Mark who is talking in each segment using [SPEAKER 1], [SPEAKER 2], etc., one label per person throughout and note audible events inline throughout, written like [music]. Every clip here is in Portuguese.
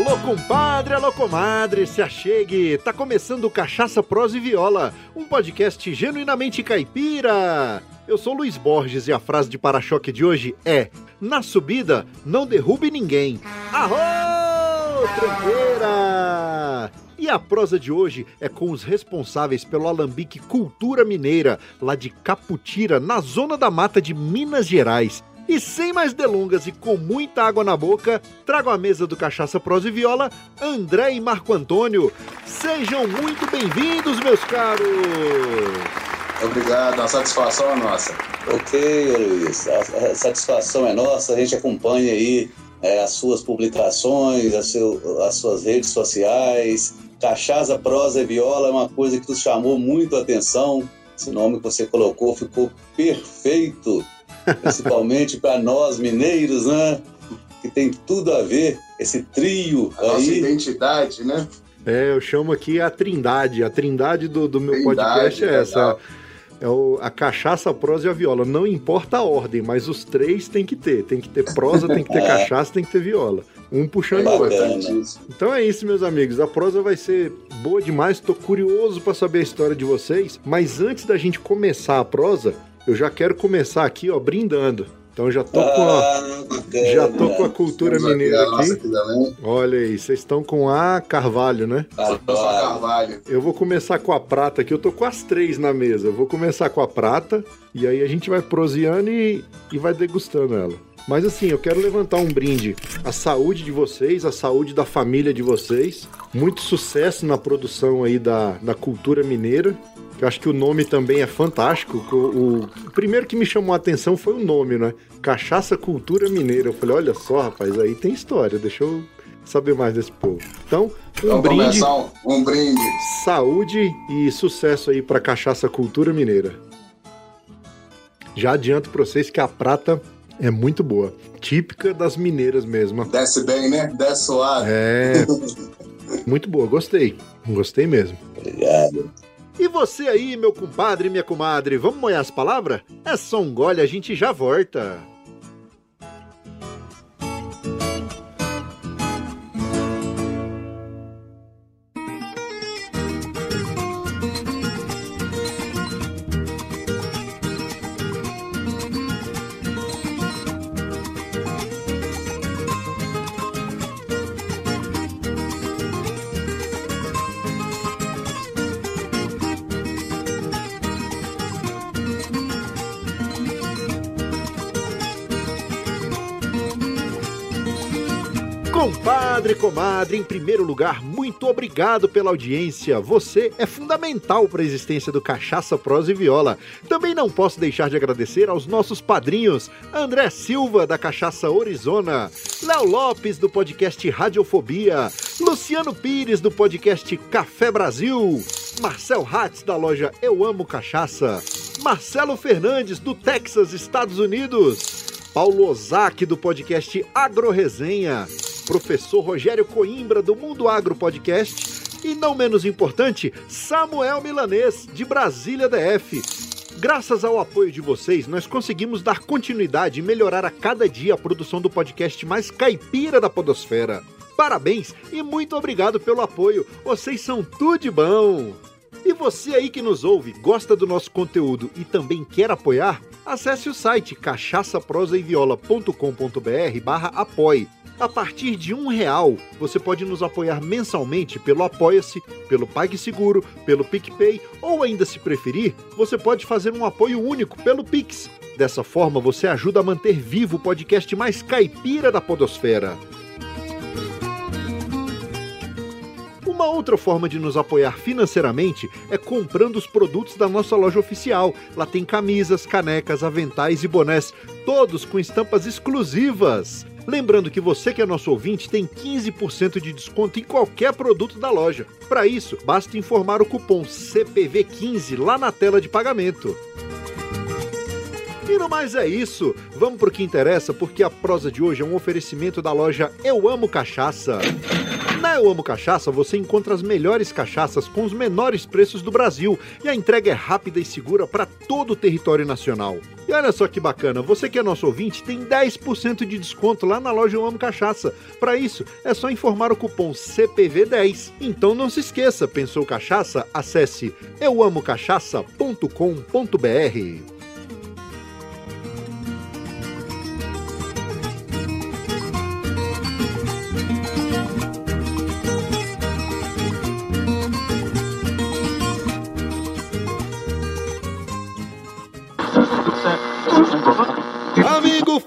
[SPEAKER 1] Alô, compadre, alô, comadre, se achegue. Tá começando o Cachaça, Prosa e Viola, um podcast genuinamente caipira. Eu sou Luiz Borges e a frase de para-choque de hoje é: Na subida, não derrube ninguém. Arro! Tranqueira! E a prosa de hoje é com os responsáveis pelo Alambique Cultura Mineira, lá de Caputira, na zona da mata de Minas Gerais. E sem mais delongas e com muita água na boca, trago à mesa do Cachaça Prosa e Viola, André e Marco Antônio. Sejam muito bem-vindos, meus caros!
[SPEAKER 2] Obrigado, a satisfação é nossa.
[SPEAKER 3] Ok, Luiz, a, satisfação é nossa, a gente acompanha aí é, as suas publicações, as, seu, as suas redes sociais. Cachaça, prosa e viola é uma coisa que nos chamou muito a atenção. Esse nome que você colocou ficou perfeito principalmente para nós mineiros, né? Que tem tudo a ver, esse trio
[SPEAKER 2] a aí. Nossa identidade, né?
[SPEAKER 1] É, eu chamo aqui a trindade. A trindade do, do meu trindade, podcast é essa. É o, a cachaça, a prosa e a viola. Não importa a ordem, mas os três tem que ter. Tem que ter prosa, tem que ter é. [laughs] cachaça, tem que ter viola. Um puxando o outro. Então é isso, meus amigos. A prosa vai ser boa demais. Estou curioso para saber a história de vocês. Mas antes da gente começar a prosa, eu já quero começar aqui, ó, brindando. Então já tô com a, ah, já tô com a cultura mineira aqui. aqui Olha aí, vocês estão com a Carvalho, né?
[SPEAKER 2] Carvalho.
[SPEAKER 1] Eu vou começar com a prata aqui. Eu tô com as três na mesa. Eu vou começar com a prata e aí a gente vai proseando e, e vai degustando ela. Mas assim, eu quero levantar um brinde à saúde de vocês, à saúde da família de vocês. Muito sucesso na produção aí da, da cultura mineira. Eu acho que o nome também é fantástico. O, o, primeiro que me chamou a atenção foi o nome, né? Cachaça Cultura Mineira. Eu falei, olha só, rapaz, aí tem história. Deixa eu saber mais desse povo. Então, um brinde.
[SPEAKER 2] Um brinde.
[SPEAKER 1] Saúde e sucesso aí para Cachaça Cultura Mineira. Já adianto para vocês que a prata é muito boa. Típica das mineiras mesmo.
[SPEAKER 2] Desce bem, né? Desce suave.
[SPEAKER 1] É. [laughs] muito boa, gostei. Gostei mesmo.
[SPEAKER 3] Obrigado.
[SPEAKER 1] E você aí, meu compadre e minha comadre, vamos molhar as palavras? É só um gole, a gente já volta. Comadre, em primeiro lugar, muito obrigado pela audiência. Você é fundamental para a existência do Cachaça, Prosa e Viola. Também não posso deixar de agradecer aos nossos padrinhos: André Silva, da Cachaça Arizona, Léo Lopes, do podcast Radiofobia, Luciano Pires, do podcast Café Brasil, Marcel Hatz, da loja Eu Amo Cachaça, Marcelo Fernandes, do Texas, Estados Unidos. Paulo Ozaki, do podcast Agro Resenha, professor Rogério Coimbra, do Mundo Agro Podcast, e não menos importante, Samuel Milanês, de Brasília DF. Graças ao apoio de vocês, nós conseguimos dar continuidade e melhorar a cada dia a produção do podcast mais caipira da Podosfera. Parabéns e muito obrigado pelo apoio, vocês são tudo de bom! E você aí que nos ouve, gosta do nosso conteúdo e também quer apoiar? Acesse o site cachaçaprosaeviola.com.br barra apoie a partir de um real, você pode nos apoiar mensalmente pelo Apoia-se, pelo PagSeguro, pelo PicPay ou ainda se preferir, você pode fazer um apoio único pelo Pix. Dessa forma, você ajuda a manter vivo o podcast mais caipira da podosfera. Uma outra forma de nos apoiar financeiramente é comprando os produtos da nossa loja oficial. Lá tem camisas, canecas, aventais e bonés, todos com estampas exclusivas. Lembrando que você que é nosso ouvinte tem 15% de desconto em qualquer produto da loja. Para isso, basta informar o cupom CPV15 lá na tela de pagamento. E no mais é isso. Vamos pro que interessa, porque a prosa de hoje é um oferecimento da loja Eu Amo Cachaça. Na Eu Amo Cachaça você encontra as melhores cachaças com os menores preços do Brasil e a entrega é rápida e segura para todo o território nacional. E olha só que bacana, você que é nosso ouvinte tem 10% de desconto lá na loja Eu Amo Cachaça. Para isso, é só informar o cupom CPV10. Então não se esqueça, pensou cachaça? Acesse euamocachaça.com.br.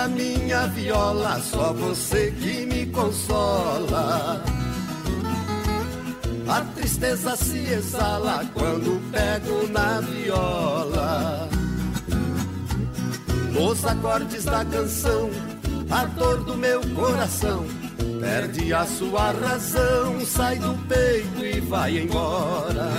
[SPEAKER 4] Viola, minha viola, só você que me consola. A tristeza se exala quando pego na viola. Nos acordes da canção, a dor do meu coração perde a sua razão, sai do peito e vai embora.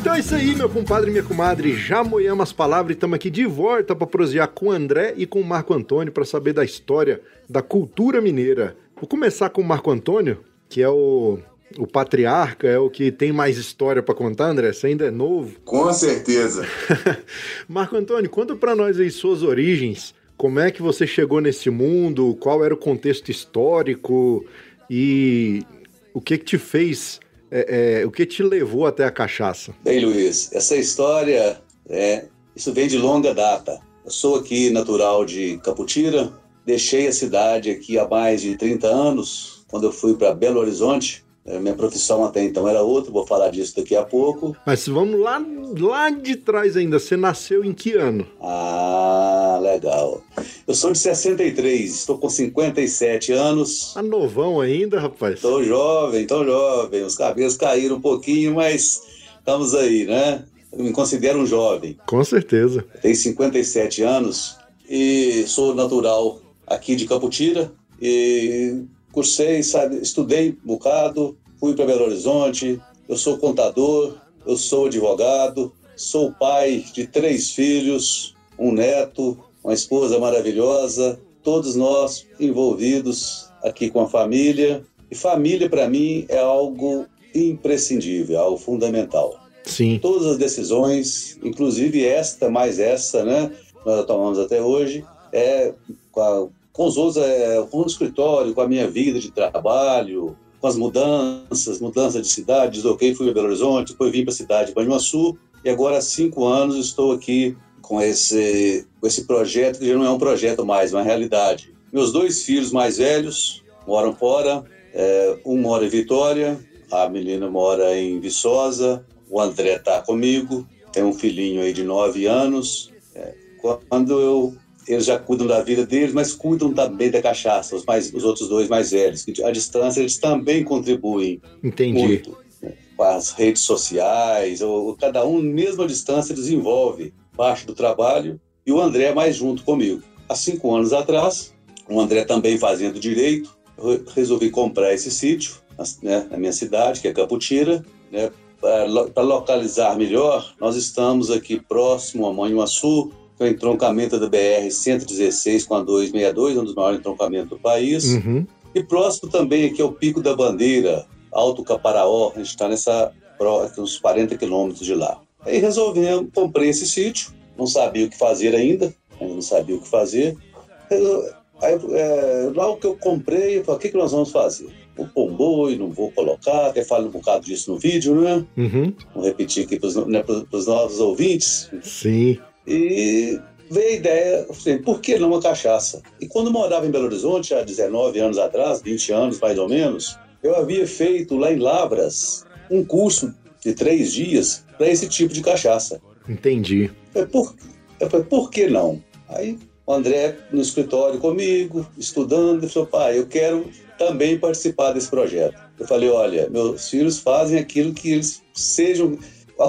[SPEAKER 1] Então é isso aí, meu compadre e minha comadre. Já moemos as palavras e estamos aqui de volta para prosear com o André e com o Marco Antônio para saber da história da cultura mineira. Vou começar com o Marco Antônio, que é o, o patriarca, é o que tem mais história para contar, André. Você ainda é novo.
[SPEAKER 2] Com certeza. [laughs]
[SPEAKER 1] Marco Antônio, conta para nós aí suas origens. Como é que você chegou nesse mundo? Qual era o contexto histórico? E o que que te fez é, é, o que te levou até a cachaça?
[SPEAKER 3] Bem, Luiz, essa história, é, isso vem de longa data. Eu sou aqui natural de Caputira, deixei a cidade aqui há mais de 30 anos, quando eu fui para Belo Horizonte. É, minha profissão até então era outra, vou falar disso daqui a pouco.
[SPEAKER 1] Mas vamos lá, lá de trás ainda, você nasceu em que ano?
[SPEAKER 3] Ah, legal. Eu sou de 63, estou com 57 anos.
[SPEAKER 1] Tá novão ainda, rapaz?
[SPEAKER 3] Estou jovem, estou jovem. Os cabelos caíram um pouquinho, mas estamos aí, né? Eu me considero um jovem.
[SPEAKER 1] Com certeza.
[SPEAKER 3] Tenho 57 anos e sou natural aqui de Caputira e cursei, sabe, estudei um bocado, fui para Belo Horizonte, eu sou contador, eu sou advogado, sou pai de três filhos, um neto, uma esposa maravilhosa, todos nós envolvidos aqui com a família. E família, para mim, é algo imprescindível, algo fundamental.
[SPEAKER 1] Sim.
[SPEAKER 3] Todas as decisões, inclusive esta, mais essa, né, nós tomamos até hoje, é com, a, com os outros, é, com o escritório, com a minha vida de trabalho, com as mudanças, mudança de cidade, desloquei, fui para Belo Horizonte, depois vim para a cidade de Banhuaçu, e agora há cinco anos estou aqui com esse, com esse projeto, que já não é um projeto mais, é uma realidade. Meus dois filhos mais velhos moram fora, é, um mora em Vitória, a menina mora em Viçosa, o André está comigo, tem um filhinho aí de nove anos. É, quando eu eles já cuidam da vida deles, mas cuidam também da cachaça, os, mais, os outros dois mais velhos. À distância eles também contribuem
[SPEAKER 1] Entendi.
[SPEAKER 3] muito né, com as redes sociais, ou, cada um, mesmo à distância, desenvolve parte do trabalho e o André mais junto comigo. Há cinco anos atrás, o André também fazendo direito, eu resolvi comprar esse sítio né, na minha cidade, que é Caputira, né, para localizar melhor, nós estamos aqui próximo a Manhuaçu, é o entroncamento da BR-116 com a 262, um dos maiores entroncamentos do país.
[SPEAKER 1] Uhum.
[SPEAKER 3] E próximo também aqui é o Pico da Bandeira, Alto Caparaó, a gente está nessa uns 40 quilômetros de lá. Aí resolvemos, comprei esse sítio, não sabia o que fazer ainda, ainda não sabia o que fazer. Aí, é, lá o que eu comprei, eu falei, o que, que nós vamos fazer? Pôr um boi, não vou colocar, até falo um bocado disso no vídeo, né?
[SPEAKER 1] Uhum.
[SPEAKER 3] Vou repetir aqui para os né, novos ouvintes.
[SPEAKER 1] Sim.
[SPEAKER 3] E veio a ideia, assim, por que não uma cachaça? E quando morava em Belo Horizonte, há 19 anos atrás, 20 anos mais ou menos, eu havia feito lá em Lavras um curso de três dias para esse tipo de cachaça.
[SPEAKER 1] Entendi.
[SPEAKER 3] Eu falei, por, eu falei, por que não? Aí o André no escritório comigo, estudando, ele falou, pai, eu quero também participar desse projeto. Eu falei, olha, meus filhos fazem aquilo que eles sejam,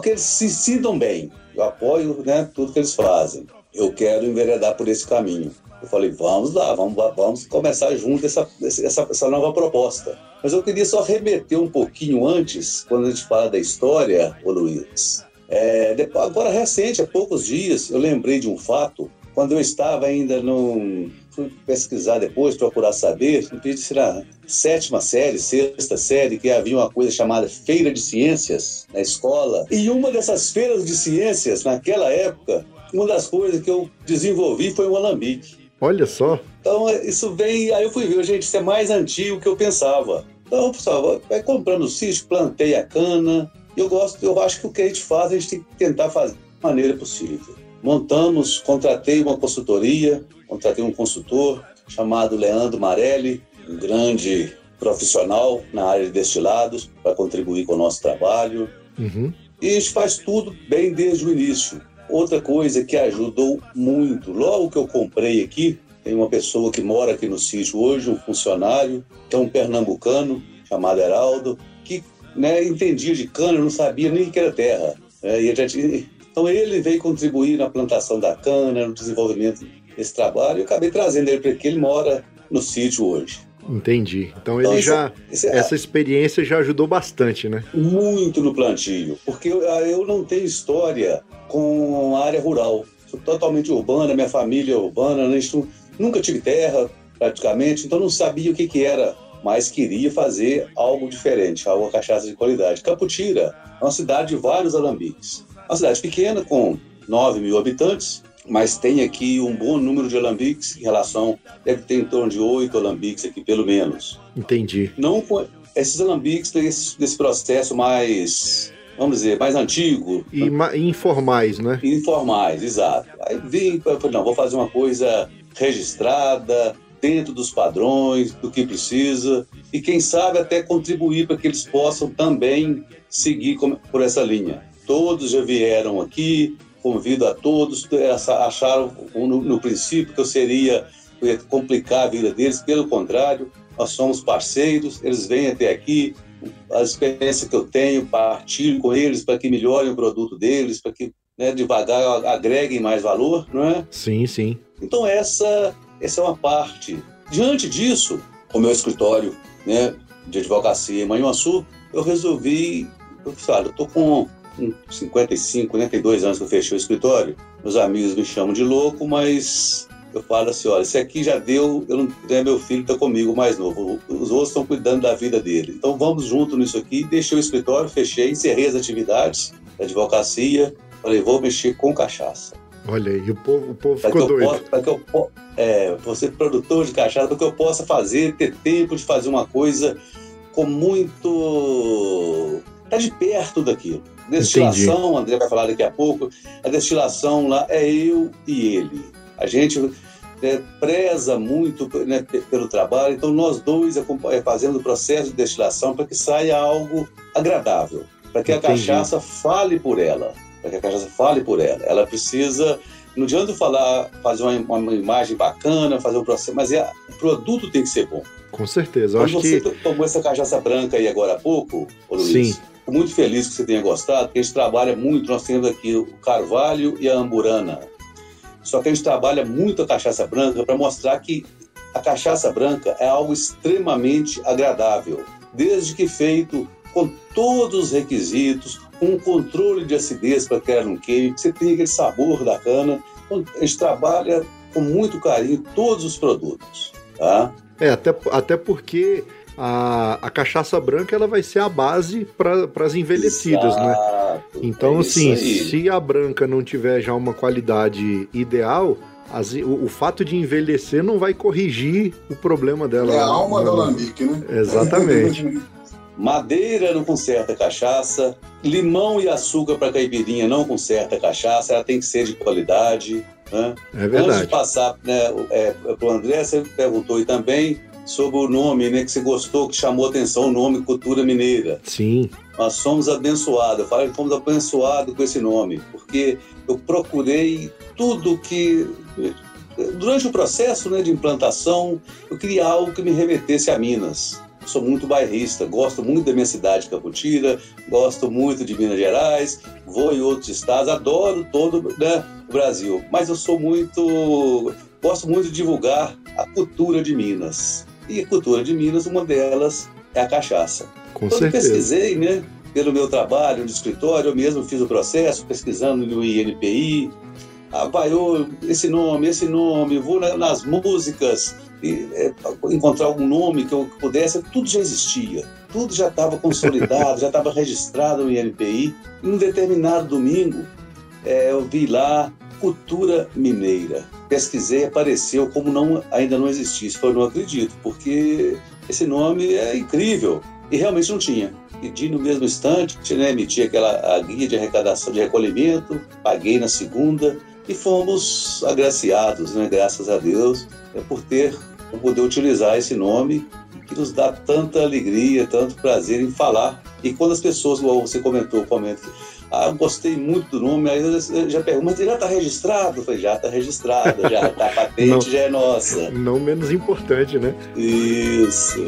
[SPEAKER 3] que eles se sintam bem. Eu apoio né, tudo que eles fazem. Eu quero enveredar por esse caminho. Eu falei, vamos lá, vamos, vamos começar junto essa, essa, essa nova proposta. Mas eu queria só remeter um pouquinho antes, quando a gente fala da história, ô Luiz. É, depois, agora, recente, há poucos dias, eu lembrei de um fato, quando eu estava ainda no. Fui pesquisar depois, procurar saber, período de na sétima série, sexta série, que havia uma coisa chamada Feira de Ciências na escola. E uma dessas feiras de ciências, naquela época, uma das coisas que eu desenvolvi foi um alambique.
[SPEAKER 1] Olha só.
[SPEAKER 3] Então, isso vem. Aí eu fui ver, gente, isso é mais antigo que eu pensava. Então, pessoal, vai comprando o sítio, plantei a cana. Eu gosto, eu acho que o que a gente faz, a gente tem que tentar fazer da maneira possível. Montamos, contratei uma consultoria, contratei um consultor chamado Leandro Marelli, um grande profissional na área de destilados, para contribuir com o nosso trabalho. Uhum. E gente faz tudo bem desde o início. Outra coisa que ajudou muito, logo que eu comprei aqui, tem uma pessoa que mora aqui no sítio hoje, um funcionário, que é um pernambucano, chamado Heraldo, que né, entendia de cana, não sabia nem que era terra. Né, e tinha... Então ele veio contribuir na plantação da cana, no desenvolvimento desse trabalho, e eu acabei trazendo ele para aqui, ele mora no sítio hoje.
[SPEAKER 1] Entendi. Então ele então, já. Esse, esse, essa experiência já ajudou bastante, né?
[SPEAKER 3] Muito no plantio. Porque eu, eu não tenho história com a área rural. Sou totalmente urbana, minha família é urbana, né? nunca tive terra praticamente, então não sabia o que, que era, mas queria fazer algo diferente, algo cachaça de qualidade. Caputira é uma cidade de vários alambiques. Uma cidade pequena, com 9 mil habitantes, mas tem aqui um bom número de alambiques em relação, deve ter em torno de oito alambiques aqui, pelo menos.
[SPEAKER 1] Entendi.
[SPEAKER 3] Não, esses alambiques têm esse, desse processo mais vamos dizer, mais antigo.
[SPEAKER 1] E informais, né?
[SPEAKER 3] Informais, exato. Aí vim, falei, não, vou fazer uma coisa registrada, dentro dos padrões, do que precisa, e quem sabe até contribuir para que eles possam também seguir por essa linha. Todos já vieram aqui, convido a todos, acharam no, no princípio que eu seria eu complicar a vida deles, pelo contrário, nós somos parceiros, eles vêm até aqui, a experiência que eu tenho, partilho com eles para que melhorem o produto deles, para que né, devagar agreguem mais valor, não é?
[SPEAKER 1] Sim, sim.
[SPEAKER 3] Então essa, essa é uma parte. Diante disso, o meu escritório né, de advocacia em Manhuaçu, eu resolvi, eu falei, eu estou com 55, 42 anos que eu fechei o escritório, meus amigos me chamam de louco, mas eu falo assim, olha, esse aqui já deu, eu não, né, meu filho está comigo mais novo, os outros estão cuidando da vida dele. Então vamos junto nisso aqui, deixei o escritório, fechei, encerrei as atividades da advocacia, falei, vou mexer com cachaça.
[SPEAKER 1] Olha aí, o povo, o povo ficou doido.
[SPEAKER 3] Para que eu é, você produtor de cachaça, para que eu possa fazer, ter tempo de fazer uma coisa com muito... Tá de perto daquilo. Destilação, o André vai falar daqui a pouco, a destilação lá é eu e ele a gente é, preza muito né, pelo trabalho, então nós dois é, fazendo o processo de destilação para que saia algo agradável, para que Entendi. a cachaça fale por ela, para que a cachaça fale por ela. Ela precisa, não adianta falar, fazer uma, uma imagem bacana, fazer um processo, mas é, o produto tem que ser bom.
[SPEAKER 1] Com certeza. Eu
[SPEAKER 3] Quando
[SPEAKER 1] acho
[SPEAKER 3] você
[SPEAKER 1] que...
[SPEAKER 3] tomou essa cachaça branca aí agora há pouco, Luiz, Sim. Fico muito feliz que você tenha gostado, porque a gente trabalha muito, nós temos aqui o Carvalho e a Amburana. Só que a gente trabalha muito a cachaça branca para mostrar que a cachaça branca é algo extremamente agradável, desde que feito com todos os requisitos, com um controle de acidez para que ela não queime, que você tenha aquele sabor da cana. Então, a gente trabalha com muito carinho todos os produtos. Tá?
[SPEAKER 1] É, até, até porque a, a cachaça branca ela vai ser a base para as envelhecidas, né? Exato, né? Então, é assim, se a branca não tiver já uma qualidade ideal, as, o, o, fato de envelhecer não vai corrigir o problema dela.
[SPEAKER 2] É a alma do alambique, né?
[SPEAKER 1] Exatamente. [laughs]
[SPEAKER 3] Madeira não conserta cachaça, limão e açúcar para caipirinha não conserta cachaça, ela tem que ser de qualidade. Né?
[SPEAKER 1] É verdade.
[SPEAKER 3] Antes de passar né, é, para o André, você perguntou e também sobre o nome, né, que você gostou, que chamou atenção o nome Cultura Mineira.
[SPEAKER 1] Sim.
[SPEAKER 3] Nós somos abençoados, eu falo que fomos abençoados com esse nome, porque eu procurei tudo que durante o processo né, de implantação, eu queria algo que me remetesse a Minas. sou muito bairrista, gosto muito da minha cidade, Caputira, gosto muito de Minas Gerais, vou em outros estados, adoro todo né, o Brasil. Mas eu sou muito. gosto muito de divulgar a cultura de Minas. E a cultura de Minas, uma delas é a cachaça.
[SPEAKER 1] Com
[SPEAKER 3] Quando
[SPEAKER 1] certeza.
[SPEAKER 3] pesquisei, né, pelo meu trabalho no escritório, eu mesmo fiz o processo, pesquisando no INPI. Pai, ô, esse nome, esse nome, vou na- nas músicas, e, é, encontrar algum nome que eu pudesse, tudo já existia. Tudo já estava consolidado, [laughs] já estava registrado no INPI. Em um determinado domingo, é, eu vi lá cultura mineira. Pesquisei, apareceu como não, ainda não existisse. Eu não acredito, porque esse nome é incrível. E realmente não tinha. Pedi no mesmo instante, né, emiti aquela a guia de arrecadação de recolhimento, paguei na segunda e fomos agraciados, né, graças a Deus, é, por ter, poder utilizar esse nome que nos dá tanta alegria, tanto prazer em falar. E quando as pessoas, igual você comentou, comentam, ah, gostei muito do nome, aí eu já pergunto, mas ele já está registrado? Eu falei, já está registrado, já a [laughs] patente,
[SPEAKER 1] Não.
[SPEAKER 3] já é nossa.
[SPEAKER 1] Não menos importante, né?
[SPEAKER 3] Isso.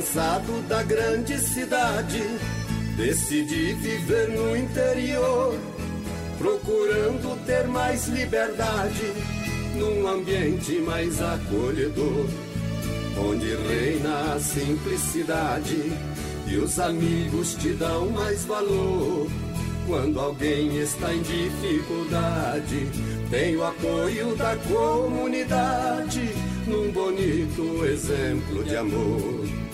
[SPEAKER 4] cansado da grande cidade, decidi viver no interior, procurando ter mais liberdade, num ambiente mais acolhedor, onde reina a simplicidade e os amigos te dão mais valor. Quando alguém está em dificuldade, tem o apoio da comunidade, num bonito exemplo de amor.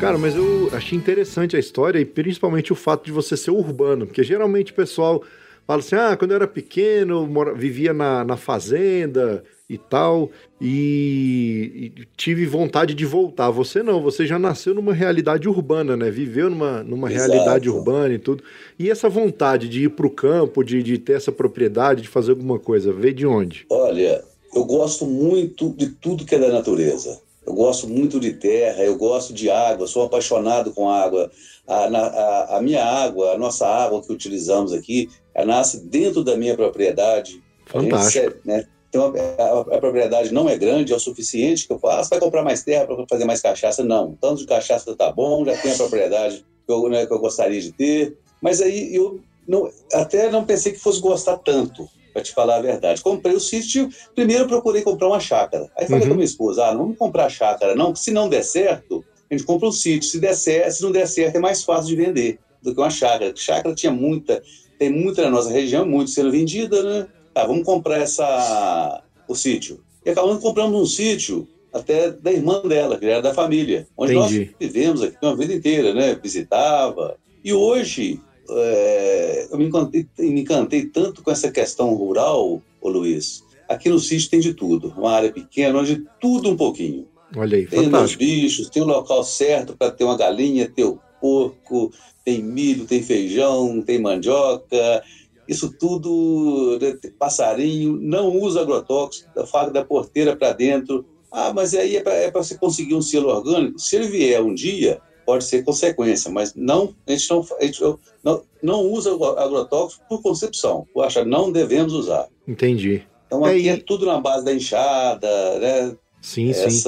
[SPEAKER 1] Cara, mas eu achei interessante a história e principalmente o fato de você ser urbano, porque geralmente o pessoal fala assim: ah, quando eu era pequeno, eu mora- vivia na, na fazenda e tal, e, e tive vontade de voltar. Você não, você já nasceu numa realidade urbana, né? Viveu numa, numa
[SPEAKER 3] Exato.
[SPEAKER 1] realidade urbana e tudo. E essa vontade de ir para o campo, de, de ter essa propriedade, de fazer alguma coisa, veio de onde?
[SPEAKER 3] Olha, eu gosto muito de tudo que é da natureza. Eu gosto muito de terra, eu gosto de água, sou apaixonado com água. A, a- a minha água, a nossa água que utilizamos aqui, ela nasce dentro da minha propriedade. A gente
[SPEAKER 1] Fantástico.
[SPEAKER 3] né, uma- a, a propriedade não é grande, é o suficiente que eu faço. Ah, você vai comprar mais terra para fazer mais cachaça? Não. Tanto de cachaça tá bom, já tem a propriedade que eu, né, que eu gostaria de ter. Mas aí eu não, até não pensei que fosse gostar tanto, para te falar a verdade. Comprei o sítio, primeiro procurei comprar uma chácara. Aí falei
[SPEAKER 1] Uhum.
[SPEAKER 3] com a minha esposa: ah, não vamos comprar chácara, não, porque se não der certo, a gente compra um sítio. Se, der certo, se não der certo, é mais fácil de vender do que uma chácara. Chácara tinha muita, tem muita na nossa região, muito sendo vendida, né? Tá, vamos comprar essa, o sítio. E acabamos comprando um sítio até da irmã dela, que era da família, onde
[SPEAKER 1] Entendi.
[SPEAKER 3] nós vivemos aqui uma vida inteira, né? Visitava. E hoje é, eu me encantei, me encantei tanto com essa questão rural, ô Luiz. Aqui no sítio tem de tudo, uma área pequena, onde tudo um pouquinho.
[SPEAKER 1] Olha aí,
[SPEAKER 3] Tem os
[SPEAKER 1] fantástico.
[SPEAKER 3] bichos, tem o local certo para ter uma galinha, ter o porco, tem milho, tem feijão, tem mandioca, isso tudo, né, passarinho, não usa agrotóxico, faca da porteira para dentro. Ah, mas aí é para você conseguir um selo orgânico. Se ele vier um dia, pode ser consequência, mas não, a gente não, a gente não, não usa agrotóxico por concepção. Acho que não devemos usar.
[SPEAKER 1] Entendi.
[SPEAKER 3] Então
[SPEAKER 1] É,
[SPEAKER 3] aqui é,
[SPEAKER 1] e-
[SPEAKER 3] tudo na base da enxada, né?
[SPEAKER 1] Sim, sim.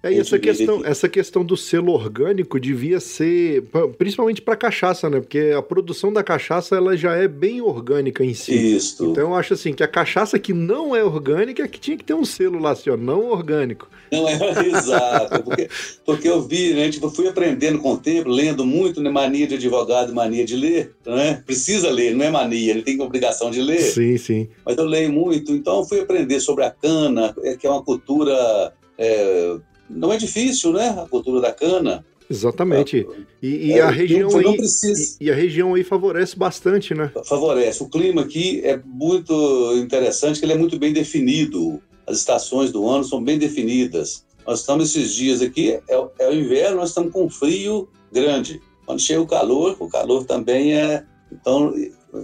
[SPEAKER 1] É, e essa questão,
[SPEAKER 3] que-
[SPEAKER 1] essa questão do selo orgânico devia ser, pa- principalmente para cachaça, né? Porque a produção da cachaça ela já é bem orgânica em si.
[SPEAKER 3] Isso.
[SPEAKER 1] Então eu acho assim que a cachaça que não é orgânica é que tinha que ter um selo lá assim, ó, não orgânico.
[SPEAKER 3] Não é [laughs] exato, porque, porque eu vi, né? Tipo, eu fui aprendendo com o tempo, lendo muito, né? Mania de advogado, mania de ler, né? Precisa ler, não é mania, ele tem obrigação de ler.
[SPEAKER 1] Sim, sim.
[SPEAKER 3] Mas eu leio muito, então eu fui aprender sobre a cana, é, que é uma cultura. é, não é difícil, né? A cultura da cana.
[SPEAKER 1] Exatamente. E, e
[SPEAKER 3] É,
[SPEAKER 1] a região aí e, e a região aí favorece bastante, né?
[SPEAKER 3] favorece. O clima aqui é muito interessante, que ele é muito bem definido. As estações do ano são bem definidas. Nós estamos esses dias aqui, é, o- é o inverno, nós estamos com um frio grande. Quando chega o calor, o calor também é. Então,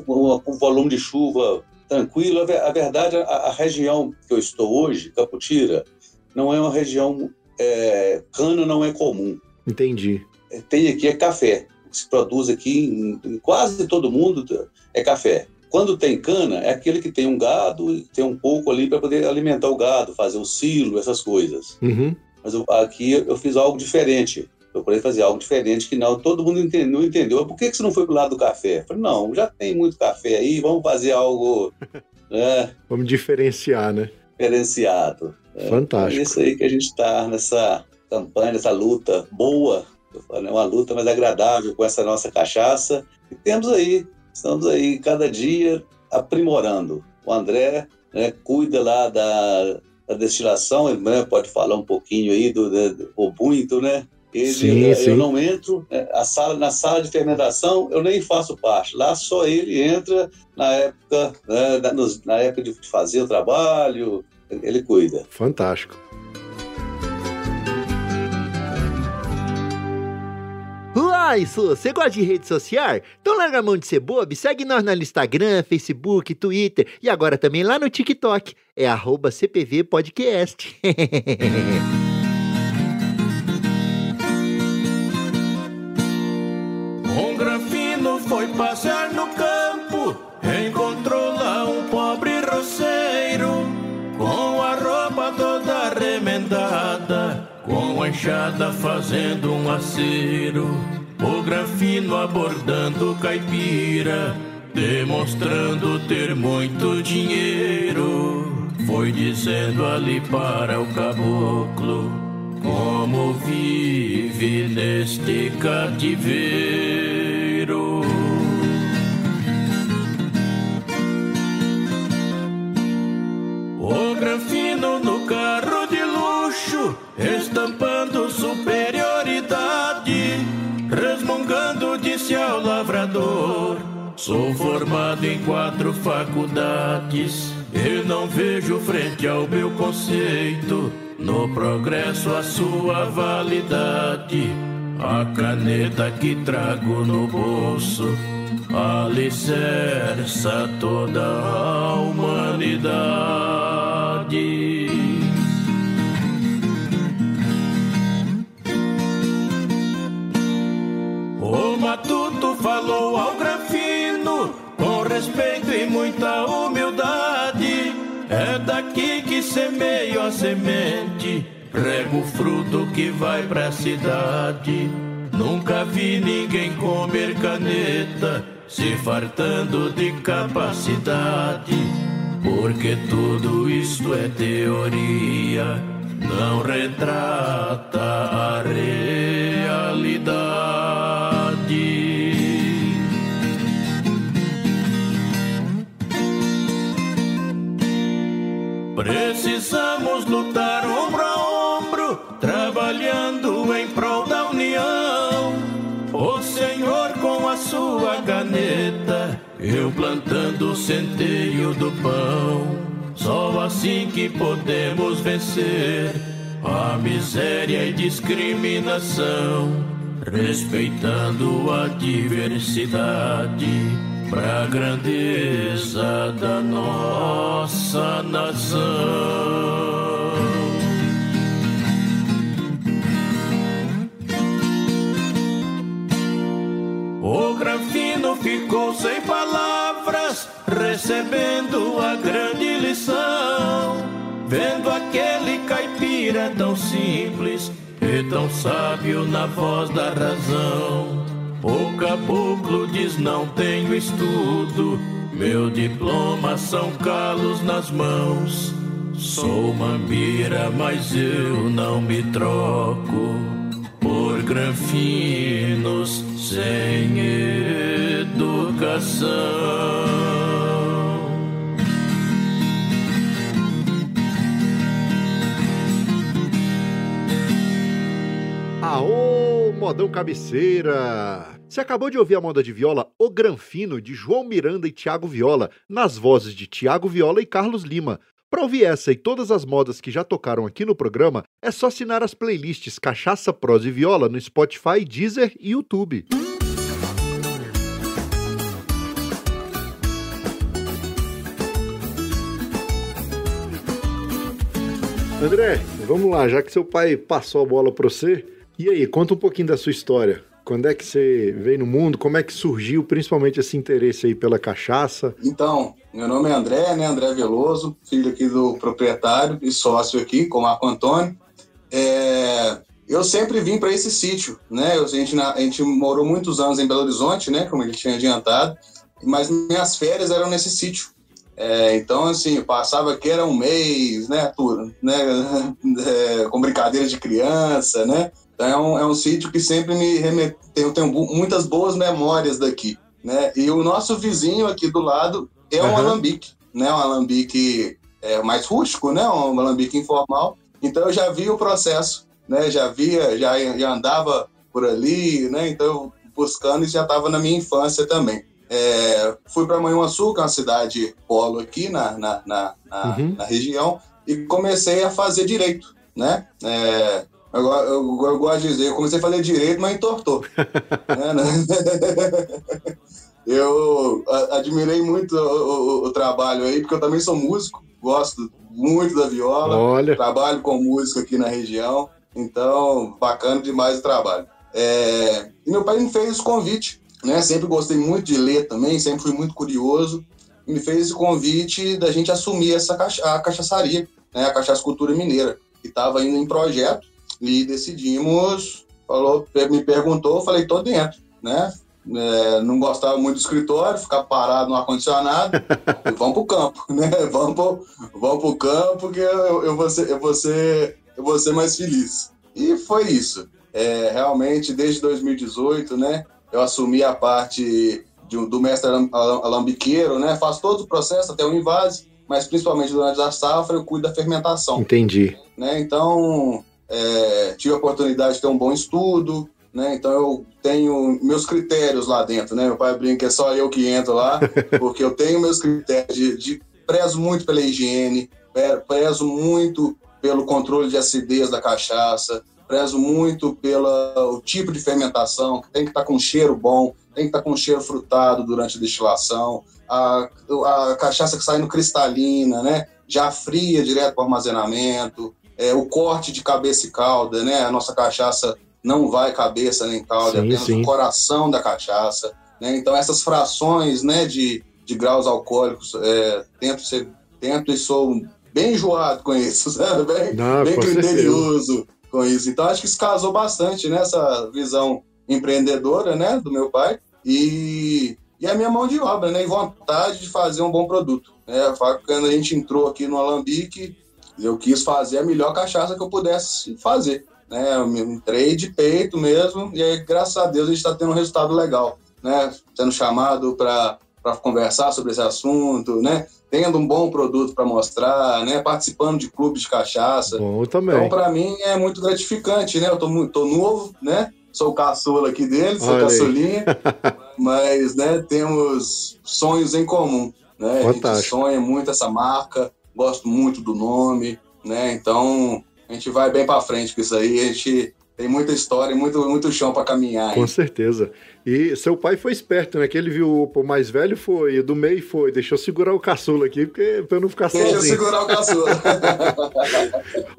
[SPEAKER 3] com com volume de chuva tranquilo. A verdade, a, a região que eu estou hoje, Caputira, não é uma região. É, cana não é comum
[SPEAKER 1] Entendi.
[SPEAKER 3] tem aqui é café. O que se produz aqui em, em quase todo mundo é café. Quando tem cana, é aquele que tem um gado, e tem um pouco ali para poder alimentar o gado, fazer o silo, essas coisas.
[SPEAKER 1] Uhum.
[SPEAKER 3] Mas eu- aqui eu fiz algo diferente. Eu procurei fazer algo diferente que não todo mundo entendeu. Não entendeu. Por que, que você não foi pro lado do café? Eu falei, não, já tem muito café aí, vamos fazer algo [laughs] né,
[SPEAKER 1] Vamos diferenciar, né?
[SPEAKER 3] diferenciado. É
[SPEAKER 1] Fantástico.
[SPEAKER 3] isso aí que a gente está nessa campanha, nessa luta boa, eu falo, é uma luta mais agradável com essa nossa cachaça. E temos aí, estamos aí cada dia aprimorando. O André né, cuida lá da, da destilação, ele né, pode falar um pouquinho aí do, do, do muito, né? Ele,
[SPEAKER 1] Sim,
[SPEAKER 3] eu,
[SPEAKER 1] sim.
[SPEAKER 3] eu não entro, né, a sala, na sala de fermentação eu nem faço parte. Lá só ele entra na época, né, nos- na época de fazer o trabalho, ele cuida.
[SPEAKER 1] Fantástico.
[SPEAKER 5] Uai, você gosta de rede social? Então larga a mão de ser bobo e segue nós no Instagram, Facebook, Twitter e agora também lá no TikTok. É arroba CPV Podcast. [laughs]
[SPEAKER 6] fazendo um acero. O grafino abordando caipira, demonstrando ter muito dinheiro. Foi dizendo ali para o caboclo como vive neste cativeiro. O granfino no carro de luxo, estampando superioridade, resmungando disse ao lavrador: Sou formado em quatro faculdades, e não vejo frente ao meu conceito, no progresso a sua validade. A caneta que trago no bolso alicerça toda a humanidade. O matuto falou ao grafino com respeito e muita humildade. É daqui que semeio a semente, rego o fruto que vai pra cidade. Nunca vi ninguém comer caneta, se fartando de capacidade. Porque tudo isto é teoria, não retrata a realidade. Precisamos lutar ombro a ombro, trabalhando em prol da união. O Senhor com a sua caneta, eu plantando o centeio do pão. Só assim que podemos vencer a miséria e discriminação, respeitando a diversidade pra grandeza da nossa nação. O grafino ficou sem palavras, recebendo a grande lição, vendo aquele caipira tão simples e tão sábio na voz da razão. O caboclo diz: Não tenho estudo, meu diploma são calos nas mãos. Sou mambira, mas eu não me troco por granfinos sem educação.
[SPEAKER 1] Aô, modão cabeceira! Você acabou de ouvir a moda de viola O Granfino, de João Miranda e Tiago Viola, nas vozes de Tiago Viola e Carlos Lima. Para ouvir essa e todas as modas que já tocaram aqui no programa, é só assinar as playlists Cachaça, Prosa e Viola no Spotify, Deezer e YouTube. André, vamos lá, já que seu pai passou a bola para você, e aí, conta um pouquinho da sua história. Quando é que você veio no mundo? Como é que surgiu principalmente esse interesse aí pela cachaça?
[SPEAKER 2] Então, meu nome é André, né? André Veloso, filho aqui do proprietário e sócio aqui com o Marco Antônio. É, eu sempre vim para esse sítio, né? A gente, a gente morou muitos anos em Belo Horizonte, né? Como ele tinha adiantado, mas minhas férias eram nesse sítio. É, então, assim, passava aqui, era um mês, né, tudo, né, [laughs] é, com brincadeira de criança, né, é um, é um sítio que sempre me remeteu, tenho, tenho muitas boas memórias daqui, né, e o nosso vizinho aqui do lado é um uhum. alambique, né, um alambique é, mais rústico, né, um alambique informal, então eu já vi o processo, né, já via, já, já andava por ali, né, então buscando e já estava na minha infância também. É, fui para Manhuaçu, que é uma cidade polo aqui na, na, na, na, uhum. na região, e comecei a fazer direito, né? É, eu, eu, eu, gosto de dizer, eu comecei a fazer direito, mas entortou. [laughs] né? [laughs] eu admirei muito o, o, o, trabalho aí, porque eu também sou músico, gosto muito da viola,
[SPEAKER 1] Olha.
[SPEAKER 2] trabalho com música aqui na região, então bacana demais o trabalho. É, e meu pai me fez o convite né? Sempre gostei muito de ler também, sempre fui muito curioso. Me fez o convite da gente assumir essa cacha a cachaçaria, né? A Cachaça Cultura Mineira, que estava indo em projeto e decidimos, falou, me perguntou, eu falei, tô dentro, né? É, não gostava muito do escritório, ficar parado no ar-condicionado, [laughs] vamos pro campo, né? Vamos pro, vamos pro campo que eu, eu, vou ser, eu, vou ser, eu vou ser mais feliz. E foi isso. É, realmente, desde 2018, né? eu assumi a parte de, do mestre alambiqueiro, né? Faço todo o processo até o invase, mas principalmente durante a safra eu cuido da fermentação.
[SPEAKER 1] Entendi.
[SPEAKER 2] Né? Então, é, tive a oportunidade de ter um bom estudo, né? Então eu tenho meus critérios lá dentro, né? Meu pai brinca que é só eu que entro lá, [laughs] porque eu tenho meus critérios de, de prezo muito pela higiene, prezo muito pelo controle de acidez da cachaça, prezo muito pelo tipo de fermentação, que tem que estar tá com cheiro bom, tem que estar tá com cheiro frutado durante a destilação, a, a cachaça que sai no cristalina, né? Já fria direto para o armazenamento, é, o corte de cabeça e cauda, né? A nossa cachaça não vai cabeça nem cauda, sim, é apenas sim. o coração da cachaça, né? Então essas frações, né, de, de graus alcoólicos, é, tento ser, tento e sou bem enjoado com isso, [laughs] sabe? Bem, não, bem criterioso. Certeza com isso. Então acho que isso casou bastante nessa visão empreendedora, né, do meu pai e, e a minha mão de obra, né, e vontade de fazer um bom produto. Né? Quando a gente entrou aqui no Alambique, eu quis fazer a melhor cachaça que eu pudesse fazer. Né? Eu entrei de peito mesmo e aí, graças a Deus, a gente está tendo um resultado legal. Né? Sendo chamado para conversar sobre esse assunto, né? tendo um bom produto para mostrar, né? Participando de clubes de cachaça.
[SPEAKER 1] Bom também.
[SPEAKER 2] Então, para mim, é muito gratificante, né? Eu tô, muito, tô novo, né? Sou o caçula aqui dele, sou Olha caçulinha, [laughs] mas, né, temos sonhos em comum, né? Fantástico. A gente sonha muito essa marca, gosto muito do nome, né? Então, a gente vai bem para frente com isso aí, a gente tem muita história e muito, muito chão para caminhar.
[SPEAKER 1] Com hein? certeza. E seu pai foi esperto, né? Que ele viu o mais velho foi, e do meio foi, deixou segurar o caçula aqui, porque para não ficar Deixa sozinho.
[SPEAKER 2] Deixa segurar o caçula. [laughs]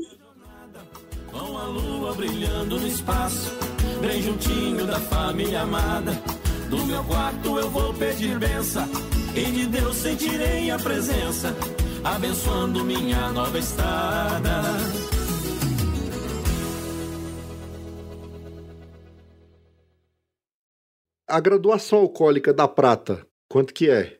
[SPEAKER 6] Com a lua brilhando no espaço, bem juntinho da família amada. Do meu quarto eu vou pedir benção, e de Deus sentirei a presença, abençoando minha nova estrada.
[SPEAKER 1] A graduação alcoólica da prata, quanto que é?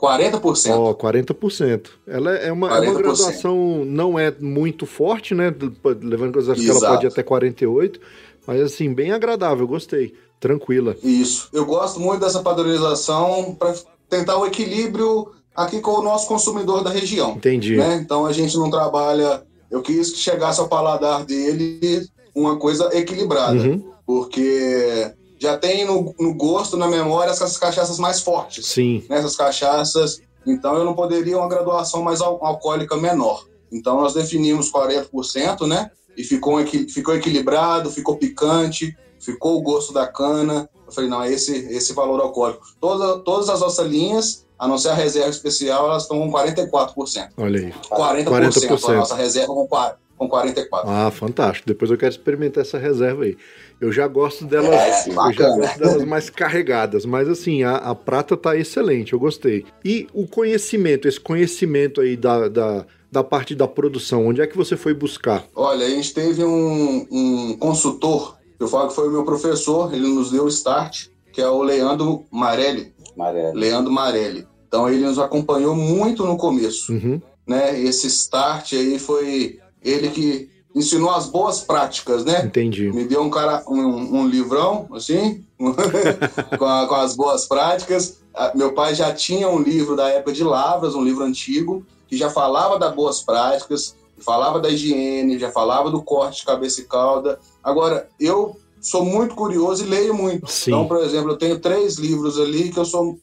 [SPEAKER 2] 40%.
[SPEAKER 1] Ó, oh, 40%. Ela é uma, é uma graduação não é muito forte, né? Levando em consideração que ela pode ir até 48, mas assim, bem agradável, gostei. Tranquila.
[SPEAKER 2] Isso. Eu gosto muito dessa padronização para tentar o equilíbrio aqui com o nosso consumidor da região.
[SPEAKER 1] Entendi.
[SPEAKER 2] né? Então a gente não trabalha. Eu quis que chegasse ao paladar dele uma coisa equilibrada,
[SPEAKER 1] Uhum,
[SPEAKER 2] porque já tem no, no gosto, na memória, essas cachaças mais fortes.
[SPEAKER 1] Sim.
[SPEAKER 2] Nessas cachaças, então eu não poderia uma graduação mais al- alcoólica menor. Então nós definimos 40%, né? E ficou, equi- ficou equilibrado, ficou picante, ficou o gosto da cana. Eu falei, não, é esse, esse valor alcoólico. Toda, todas as nossas linhas, a não ser a reserva especial, elas estão com 44%.
[SPEAKER 1] Olha aí.
[SPEAKER 2] 40%,
[SPEAKER 1] 40%.
[SPEAKER 2] a nossa reserva com, qua- com 44%.
[SPEAKER 1] Ah, fantástico. Depois eu quero experimentar essa reserva aí. Eu já gosto delas,
[SPEAKER 2] É,
[SPEAKER 1] eu já gosto delas mais carregadas, mas assim, a, a prata tá excelente, eu gostei. E o conhecimento, esse conhecimento aí da, da, da parte da produção, onde é que você foi buscar?
[SPEAKER 2] Olha, a gente teve um, um consultor, eu falo que foi o meu professor, ele nos deu o start, que é o Leandro Marelli.
[SPEAKER 3] Amarelo.
[SPEAKER 2] Leandro Marelli. Então ele nos acompanhou muito no começo,
[SPEAKER 1] Uhum,
[SPEAKER 2] né? Esse start aí foi ele que ensinou as boas práticas, né?
[SPEAKER 1] entendi.
[SPEAKER 2] Me deu um cara um, um livrão assim, [laughs] com, a- com as boas práticas. Ah, Meu pai já tinha um livro da época de Lavras, um livro antigo, que já falava das boas práticas, falava da higiene, já falava do corte de cabeça e cauda. Agora, eu sou muito curioso e leio muito.
[SPEAKER 1] Sim.
[SPEAKER 2] Então, por exemplo, eu tenho três livros ali que eu sou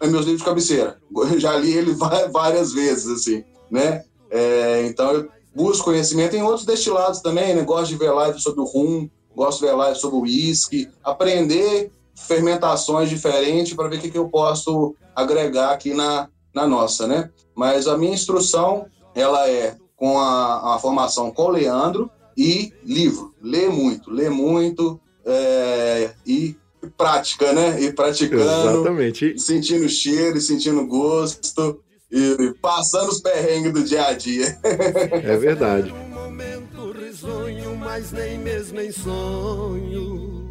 [SPEAKER 2] é meus livros de cabeceira. Eu já li ele várias vezes, assim, né? É, então, eu busco conhecimento em outros destilados também, né? Gosto de ver live sobre o rum, gosto de ver live sobre o uísque, aprender fermentações diferentes para ver o que, que eu posso agregar aqui na, na nossa, né? Mas a minha instrução, ela é com a, a formação com o Leandro e livro. Lê muito, lê muito é, e prática, né? E praticando,
[SPEAKER 1] Exatamente.
[SPEAKER 2] sentindo o cheiro, e sentindo gosto e passando os perrengues do dia a dia.
[SPEAKER 1] É verdade.
[SPEAKER 4] Um momento risonho, mas nem mesmo em sonho.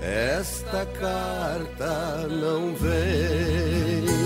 [SPEAKER 4] Esta carta não vem.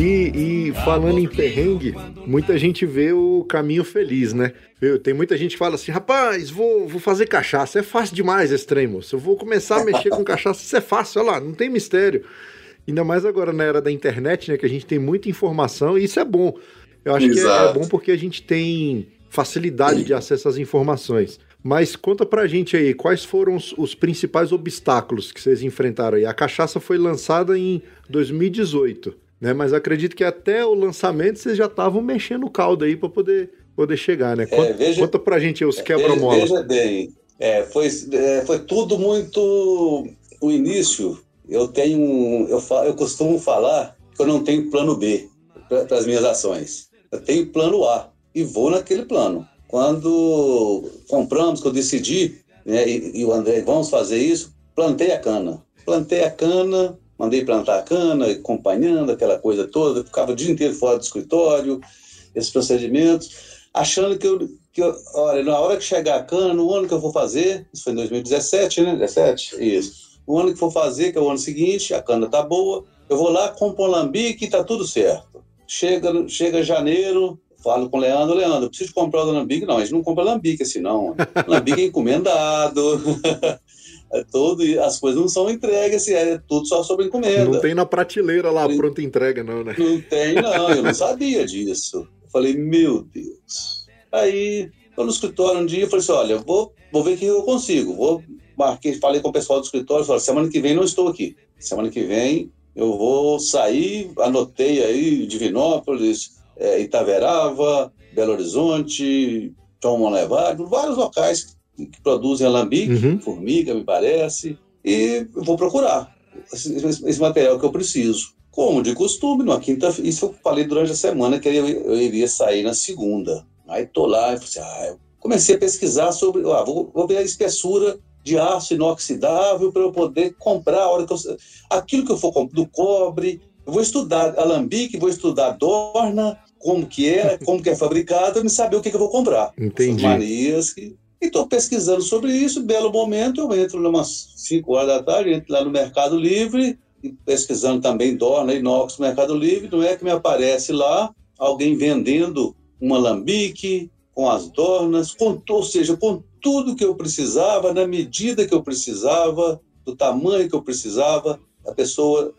[SPEAKER 1] E, e falando em perrengue, muita gente vê o caminho feliz, né? Eu- Tem muita gente que fala assim, rapaz, vou, vou fazer cachaça, é fácil demais esse trem, moço. Eu vou começar a mexer com cachaça, isso é fácil, olha lá, não tem mistério. Ainda mais agora na era da internet, né, que a gente tem muita informação e isso é bom. Eu acho que é, é
[SPEAKER 2] Exato.
[SPEAKER 1] bom porque a gente tem facilidade de acesso às informações. Mas conta pra gente aí, quais foram os, os principais obstáculos que vocês enfrentaram aí? A cachaça foi lançada em 2018, né? Mas acredito que até o lançamento vocês já estavam mexendo o caldo aí pra poder, poder chegar, né? Conta,
[SPEAKER 3] veja-
[SPEAKER 1] conta pra gente os
[SPEAKER 3] Veja,
[SPEAKER 1] quebra-mola.
[SPEAKER 3] veja bem, é, foi, é, foi tudo muito. O início, eu tenho. Eu, fa- eu costumo falar que eu não tenho plano B para as minhas ações. Eu tenho plano A e vou naquele plano. Quando compramos, que eu decidi, né, e, e o André, vamos fazer isso, plantei a cana. Plantei a cana, mandei plantar a cana, acompanhando aquela coisa toda, ficava o dia inteiro fora do escritório, esses procedimentos, achando que eu, que eu, olha, na hora que chegar a cana, no ano que eu vou fazer, isso foi em 2017, né? 17? Isso. O ano que for fazer, que é o ano seguinte, a cana tá boa, eu vou lá, compro um lambique e tá tudo certo. Chega, chega janeiro, falo com o Leandro, Leandro, preciso comprar o lambique. Não, a gente não compra lambique assim, não. Lambique é encomendado. [laughs] É tudo, as coisas não são entregues, assim, é tudo só sobre encomenda.
[SPEAKER 1] Não tem na prateleira lá, pronta entrega, não, né?
[SPEAKER 3] Não tem, não, eu não sabia disso. Eu falei, meu Deus. Aí, eu no escritório um dia, eu falei assim: olha, vou, vou ver o que eu consigo. Vou, marquei, falei com o pessoal do escritório, falei: semana que vem não estou aqui. Semana que vem eu vou sair, anotei aí Divinópolis, é, Itaverava, Belo Horizonte, João Monlevade, vários locais que, produzem alambique,
[SPEAKER 1] Uhum.
[SPEAKER 3] formiga, me parece, e eu vou procurar esse, esse- material que eu preciso. Como de costume, numa quinta isso eu falei durante a semana que eu, eu iria sair na segunda. Aí tô lá e assim, ah, comecei a pesquisar sobre, ah, vou, vou ver a espessura de aço inoxidável para eu poder comprar a hora que eu, aquilo que eu for comprar do cobre, eu vou estudar alambique, vou estudar dorna, como que é, como que é fabricado, e saber o que, que eu vou comprar.
[SPEAKER 1] Entendi.
[SPEAKER 3] Essas manias que e estou pesquisando sobre isso, belo momento, eu entro umas 5 horas da tarde, entro lá no Mercado Livre, pesquisando também Dorna, Inox no Mercado Livre, não é que me aparece lá alguém vendendo um alambique com as dornas, com, ou seja, com tudo que eu precisava, na medida que eu precisava, do tamanho que eu precisava, a pessoa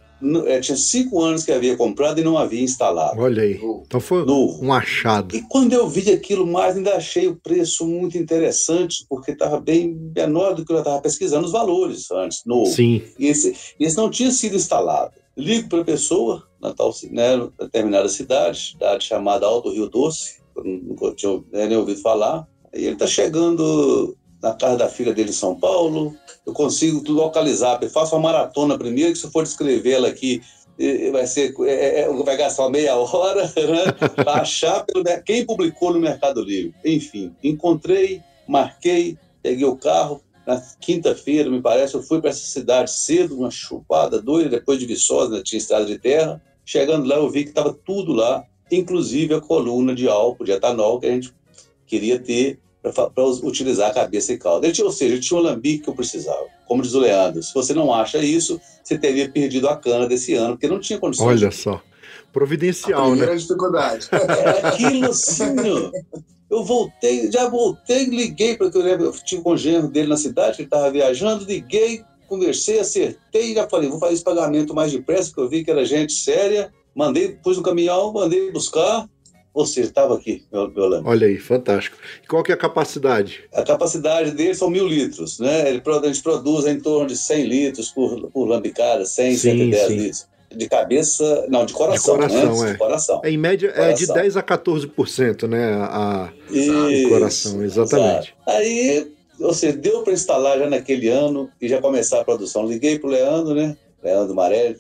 [SPEAKER 3] tinha cinco anos que havia comprado e não havia instalado.
[SPEAKER 1] Olha aí. Então foi novo. um achado.
[SPEAKER 3] E quando eu vi aquilo mais, ainda achei o preço muito interessante, porque estava bem menor do que eu estava pesquisando os valores antes, novo.
[SPEAKER 1] Sim.
[SPEAKER 3] E esse, esse não tinha sido instalado. Ligo para a pessoa, na tal, né, determinada cidade, cidade chamada Alto Rio Doce, eu nunca tinha né, nem ouvido falar. E ele está chegando na casa da filha dele em São Paulo, eu consigo localizar, eu faço uma maratona primeiro, que se eu for descrevê-la aqui, vai ser é, vai gastar meia hora [laughs] né, achar pelo, quem publicou no Mercado Livre. Enfim, encontrei, marquei, peguei o carro. Na quinta-feira, me parece, eu fui para essa cidade cedo, uma chupada doida, depois de Viçosa, né, tinha estrada de terra. Chegando lá, eu vi que estava tudo lá, inclusive a coluna de álcool, de etanol, que a gente queria ter para utilizar a cabeça e cauda. Ele tinha, ou seja, ele tinha o alambique que eu precisava. Como diz o Leandro, se você não acha isso, você teria perdido a cana desse ano, porque não tinha condições.
[SPEAKER 1] Olha só. Providencial, a
[SPEAKER 2] né? dificuldade.
[SPEAKER 3] É aquilo assim, eu voltei, já voltei, liguei, porque eu, eu tive o genro dele na cidade, ele estava viajando, liguei, conversei, acertei, já falei, vou fazer esse pagamento mais depressa, porque eu vi que era gente séria, mandei, pus no caminhão, mandei buscar, ou seja, estava aqui, meu, meu
[SPEAKER 1] Olha aí, fantástico. E qual que é a capacidade?
[SPEAKER 3] A capacidade dele são mil litros, né? Ele, a gente produz em torno de 100 litros por, por lambicada, 100, sim, 110 sim. litros. De cabeça, não, de coração,
[SPEAKER 1] de coração,
[SPEAKER 3] né?
[SPEAKER 1] É.
[SPEAKER 3] De coração.
[SPEAKER 1] É, em média é de 10 a 14%, né? A, Isso, coração, exatamente.
[SPEAKER 3] Exato. Aí, ou seja, deu para instalar já naquele ano e já começar a produção. Liguei para o Leandro, né? Leandro Maré,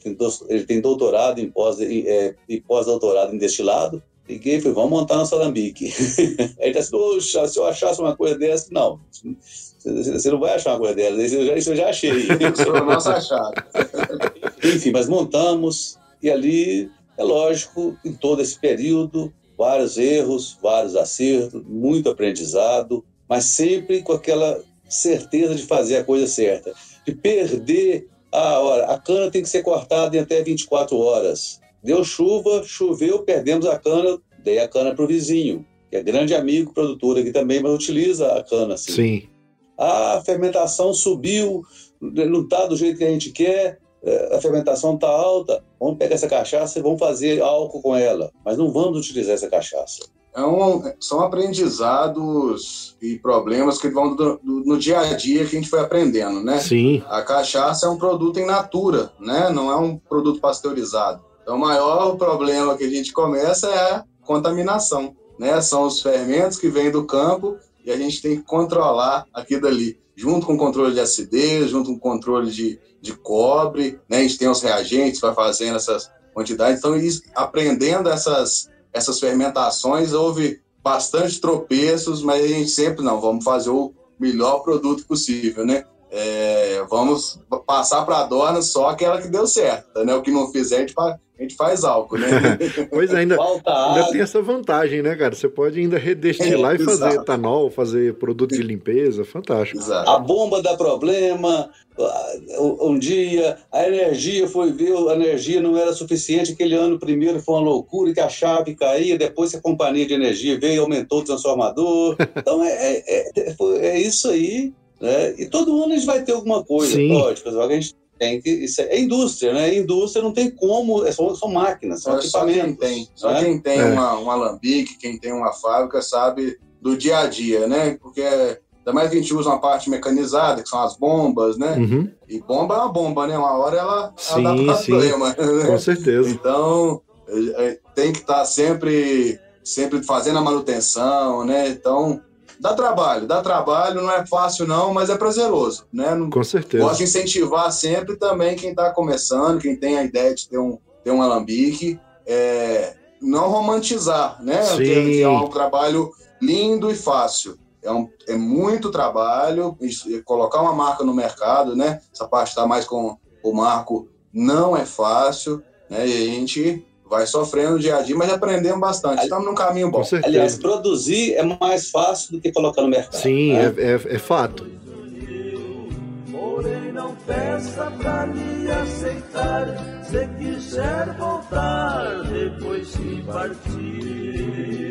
[SPEAKER 3] ele tem, doutorado em pós, é, pós-doutorado em destilado. Liguei e falei, vamos montar nosso alambique. [laughs] Aí ele disse, poxa, se eu achasse uma coisa dessa, não. Você não vai achar uma coisa dessa, isso eu já, isso eu já achei. [laughs]
[SPEAKER 2] Isso foi o nosso achado.
[SPEAKER 3] Enfim, mas montamos, e ali, é lógico, em todo esse período, vários erros, vários acertos, muito aprendizado, mas sempre com aquela certeza de fazer a coisa certa. De perder a hora. A cana tem que ser cortada em até 24 horas. Deu chuva, choveu, perdemos a cana, dei a cana para o vizinho, que é grande amigo, produtor aqui também, mas utiliza a cana assim.
[SPEAKER 1] Sim.
[SPEAKER 3] A fermentação subiu, não está do jeito que a gente quer, é, a fermentação está alta, vamos pegar essa cachaça e vamos fazer álcool com ela, mas não vamos utilizar essa cachaça.
[SPEAKER 2] É um, são aprendizados e problemas que vão do, do, no dia a dia que a gente foi aprendendo, né?
[SPEAKER 1] Sim.
[SPEAKER 2] A cachaça é um produto em natura, né? Não é um produto pasteurizado. Então, o maior problema que a gente começa é a contaminação, né? São os fermentos que vêm do campo e a gente tem que controlar aquilo ali, junto com o controle de acidez, junto com o controle de, de cobre, né? A gente tem os reagentes para fazendo essas quantidades. Então, aprendendo essas, essas fermentações, houve bastante tropeços, mas a gente sempre, não, vamos fazer o melhor produto possível, né? É, vamos passar para a dona só aquela que deu certo, né? O que não fizer, a gente a gente faz álcool, né? [laughs]
[SPEAKER 1] pois é, ainda, ainda tem essa vantagem, né, cara? Você pode ainda redestilar é, e fazer exato. etanol, fazer produto de limpeza, fantástico.
[SPEAKER 3] Exato. A bomba dá problema, um dia a energia foi ver, a energia não era suficiente, aquele ano primeiro foi uma loucura, que a chave caía, depois a companhia de energia veio e aumentou o transformador. [laughs] Então é, é, é, é isso aí. Né? E todo ano a gente vai ter alguma coisa, Sim. lógico. A gente tem que. Isso é, é indústria, né? Indústria não tem como. É só, são máquinas, são é equipamentos.
[SPEAKER 2] Só quem tem, só né? quem tem é. uma, um alambique, quem tem uma fábrica, sabe do dia a dia, né? Porque ainda mais que a gente usa uma parte mecanizada, que são as bombas, né?
[SPEAKER 1] Uhum.
[SPEAKER 2] E bomba é uma bomba, né? Uma hora ela,
[SPEAKER 1] sim,
[SPEAKER 2] ela dá problema.
[SPEAKER 1] Né? Com certeza.
[SPEAKER 2] Então, é, tem que estar tá sempre, sempre fazendo a manutenção, né? Então, Dá trabalho, dá trabalho, não é fácil não, mas é prazeroso, né?
[SPEAKER 1] Com certeza.
[SPEAKER 2] Gosto de incentivar sempre também quem está começando, quem tem a ideia de ter um, ter um alambique, é, não romantizar, né?
[SPEAKER 1] Sim.
[SPEAKER 2] É um trabalho lindo e fácil. É, um, é muito trabalho e colocar uma marca no mercado, né? Essa parte está mais com o Marco não é fácil, né? E a gente vai sofrendo dia a dia, mas aprendemos bastante. Estamos num caminho bom.
[SPEAKER 1] Com certeza.
[SPEAKER 3] Aliás, produzir é mais fácil do que colocar no mercado.
[SPEAKER 1] Sim,
[SPEAKER 3] né?
[SPEAKER 1] é, é, é fato.
[SPEAKER 6] Porém não peça pra lhe aceitar Se quiser voltar depois que partir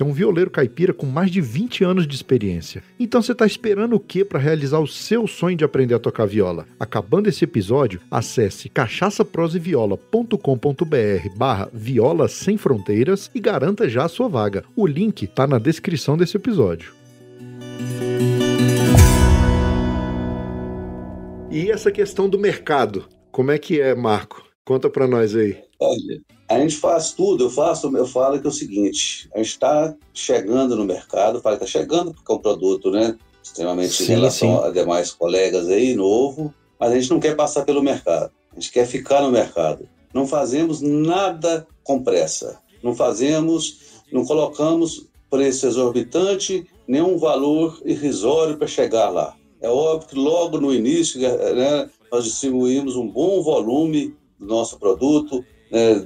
[SPEAKER 1] que é um violeiro caipira com mais de 20 anos de experiência. Então você está esperando o que para realizar o seu sonho de aprender a tocar viola? Acabando esse episódio, acesse cachaçaproseviola.com.br barra viola sem fronteiras e garanta já a sua vaga. O link está na descrição desse episódio. E essa questão do mercado, como é que é, Marco? Conta para nós aí.
[SPEAKER 3] Olha, a gente faz tudo, eu faço, eu falo que é o seguinte, a gente está chegando no mercado, fala que está chegando porque é um produto, né, extremamente
[SPEAKER 1] Sim,
[SPEAKER 3] em relação
[SPEAKER 1] sim.
[SPEAKER 3] a demais colegas aí, novo, mas a gente não quer passar pelo mercado, a gente quer ficar no mercado. Não fazemos nada com pressa, não fazemos, não colocamos preço exorbitante, nenhum valor irrisório para chegar lá. É óbvio que logo no início né, nós distribuímos um bom volume do nosso produto, né,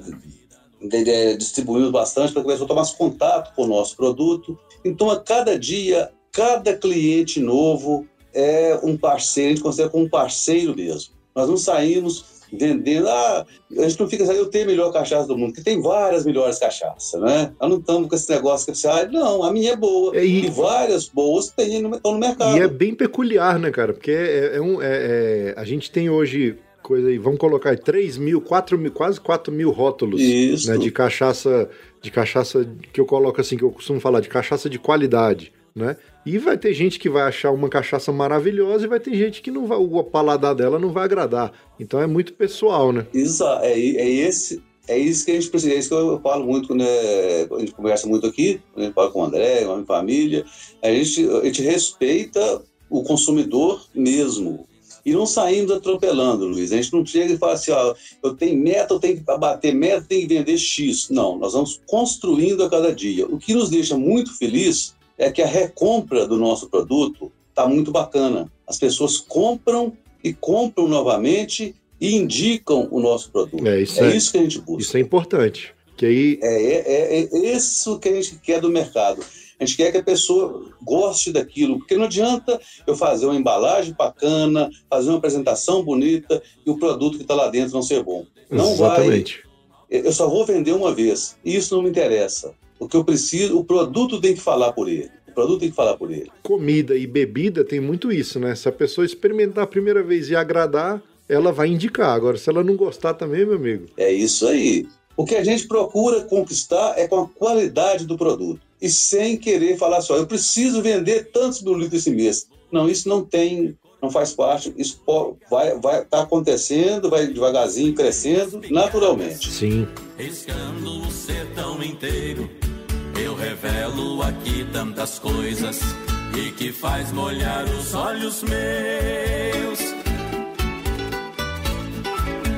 [SPEAKER 3] distribuímos bastante para que a tomasse contato com o nosso produto. Então, a cada dia, cada cliente novo é um parceiro, a gente considera como um parceiro mesmo. Nós não saímos vendendo, ah, a gente não fica saindo, eu tenho a melhor cachaça do mundo, porque tem várias melhores cachaças, né? Nós não estamos com esse negócio que você, ah, não, a minha é boa.
[SPEAKER 1] E-
[SPEAKER 3] E, várias boas tem no, estão no mercado.
[SPEAKER 1] E é bem peculiar, né, cara? Porque é, é um, é- é- a gente tem hoje coisa aí, vamos colocar aí 3 mil, 4 mil, quase 4 mil rótulos né, de cachaça, de cachaça que eu coloco assim, que eu costumo falar, de cachaça de qualidade, né? E vai ter gente que vai achar uma cachaça maravilhosa e vai ter gente que não vai, o paladar dela não vai agradar. Então é muito pessoal, né?
[SPEAKER 3] Exa é, é esse é isso que a gente precisa, é isso que eu falo muito quando é, a gente conversa muito aqui, quando a gente fala com o André, com a minha família, a gente, a gente respeita o consumidor mesmo. E não saímos atropelando, Luiz. A gente não chega e fala assim, ó, eu tenho meta, eu tenho que bater meta, tenho que vender X. Não, nós vamos construindo a cada dia. O que nos deixa muito feliz é que a recompra do nosso produto está muito bacana. As pessoas compram e compram novamente e indicam o nosso produto.
[SPEAKER 1] É, isso
[SPEAKER 3] é,
[SPEAKER 1] é-
[SPEAKER 3] isso que a gente busca.
[SPEAKER 1] Isso é importante. Que aí
[SPEAKER 3] É, é, é, é isso que a gente quer do mercado. A gente quer que a pessoa goste daquilo, porque não adianta eu fazer uma embalagem bacana, fazer uma apresentação bonita e o produto que está lá dentro não ser bom. Não vai.
[SPEAKER 1] exatamente.
[SPEAKER 3] Eu só vou vender uma vez. E isso não me interessa. O que eu preciso, o produto tem que falar por ele. O produto tem que falar por ele.
[SPEAKER 1] Comida e bebida tem muito isso, né? Se a pessoa experimentar a primeira vez e agradar, ela vai indicar. Agora, se ela não gostar também, meu amigo,
[SPEAKER 3] É isso aí. O que a gente procura conquistar é com a qualidade do produto. E sem querer falar só, eu preciso vender tantos mil litros esse mês. Não, isso não tem, não faz parte. Isso vai vai tá acontecendo, vai devagarzinho crescendo, naturalmente.
[SPEAKER 1] sim.
[SPEAKER 6] Riscando o sertão inteiro, eu revelo aqui tantas coisas e que faz molhar os olhos meus.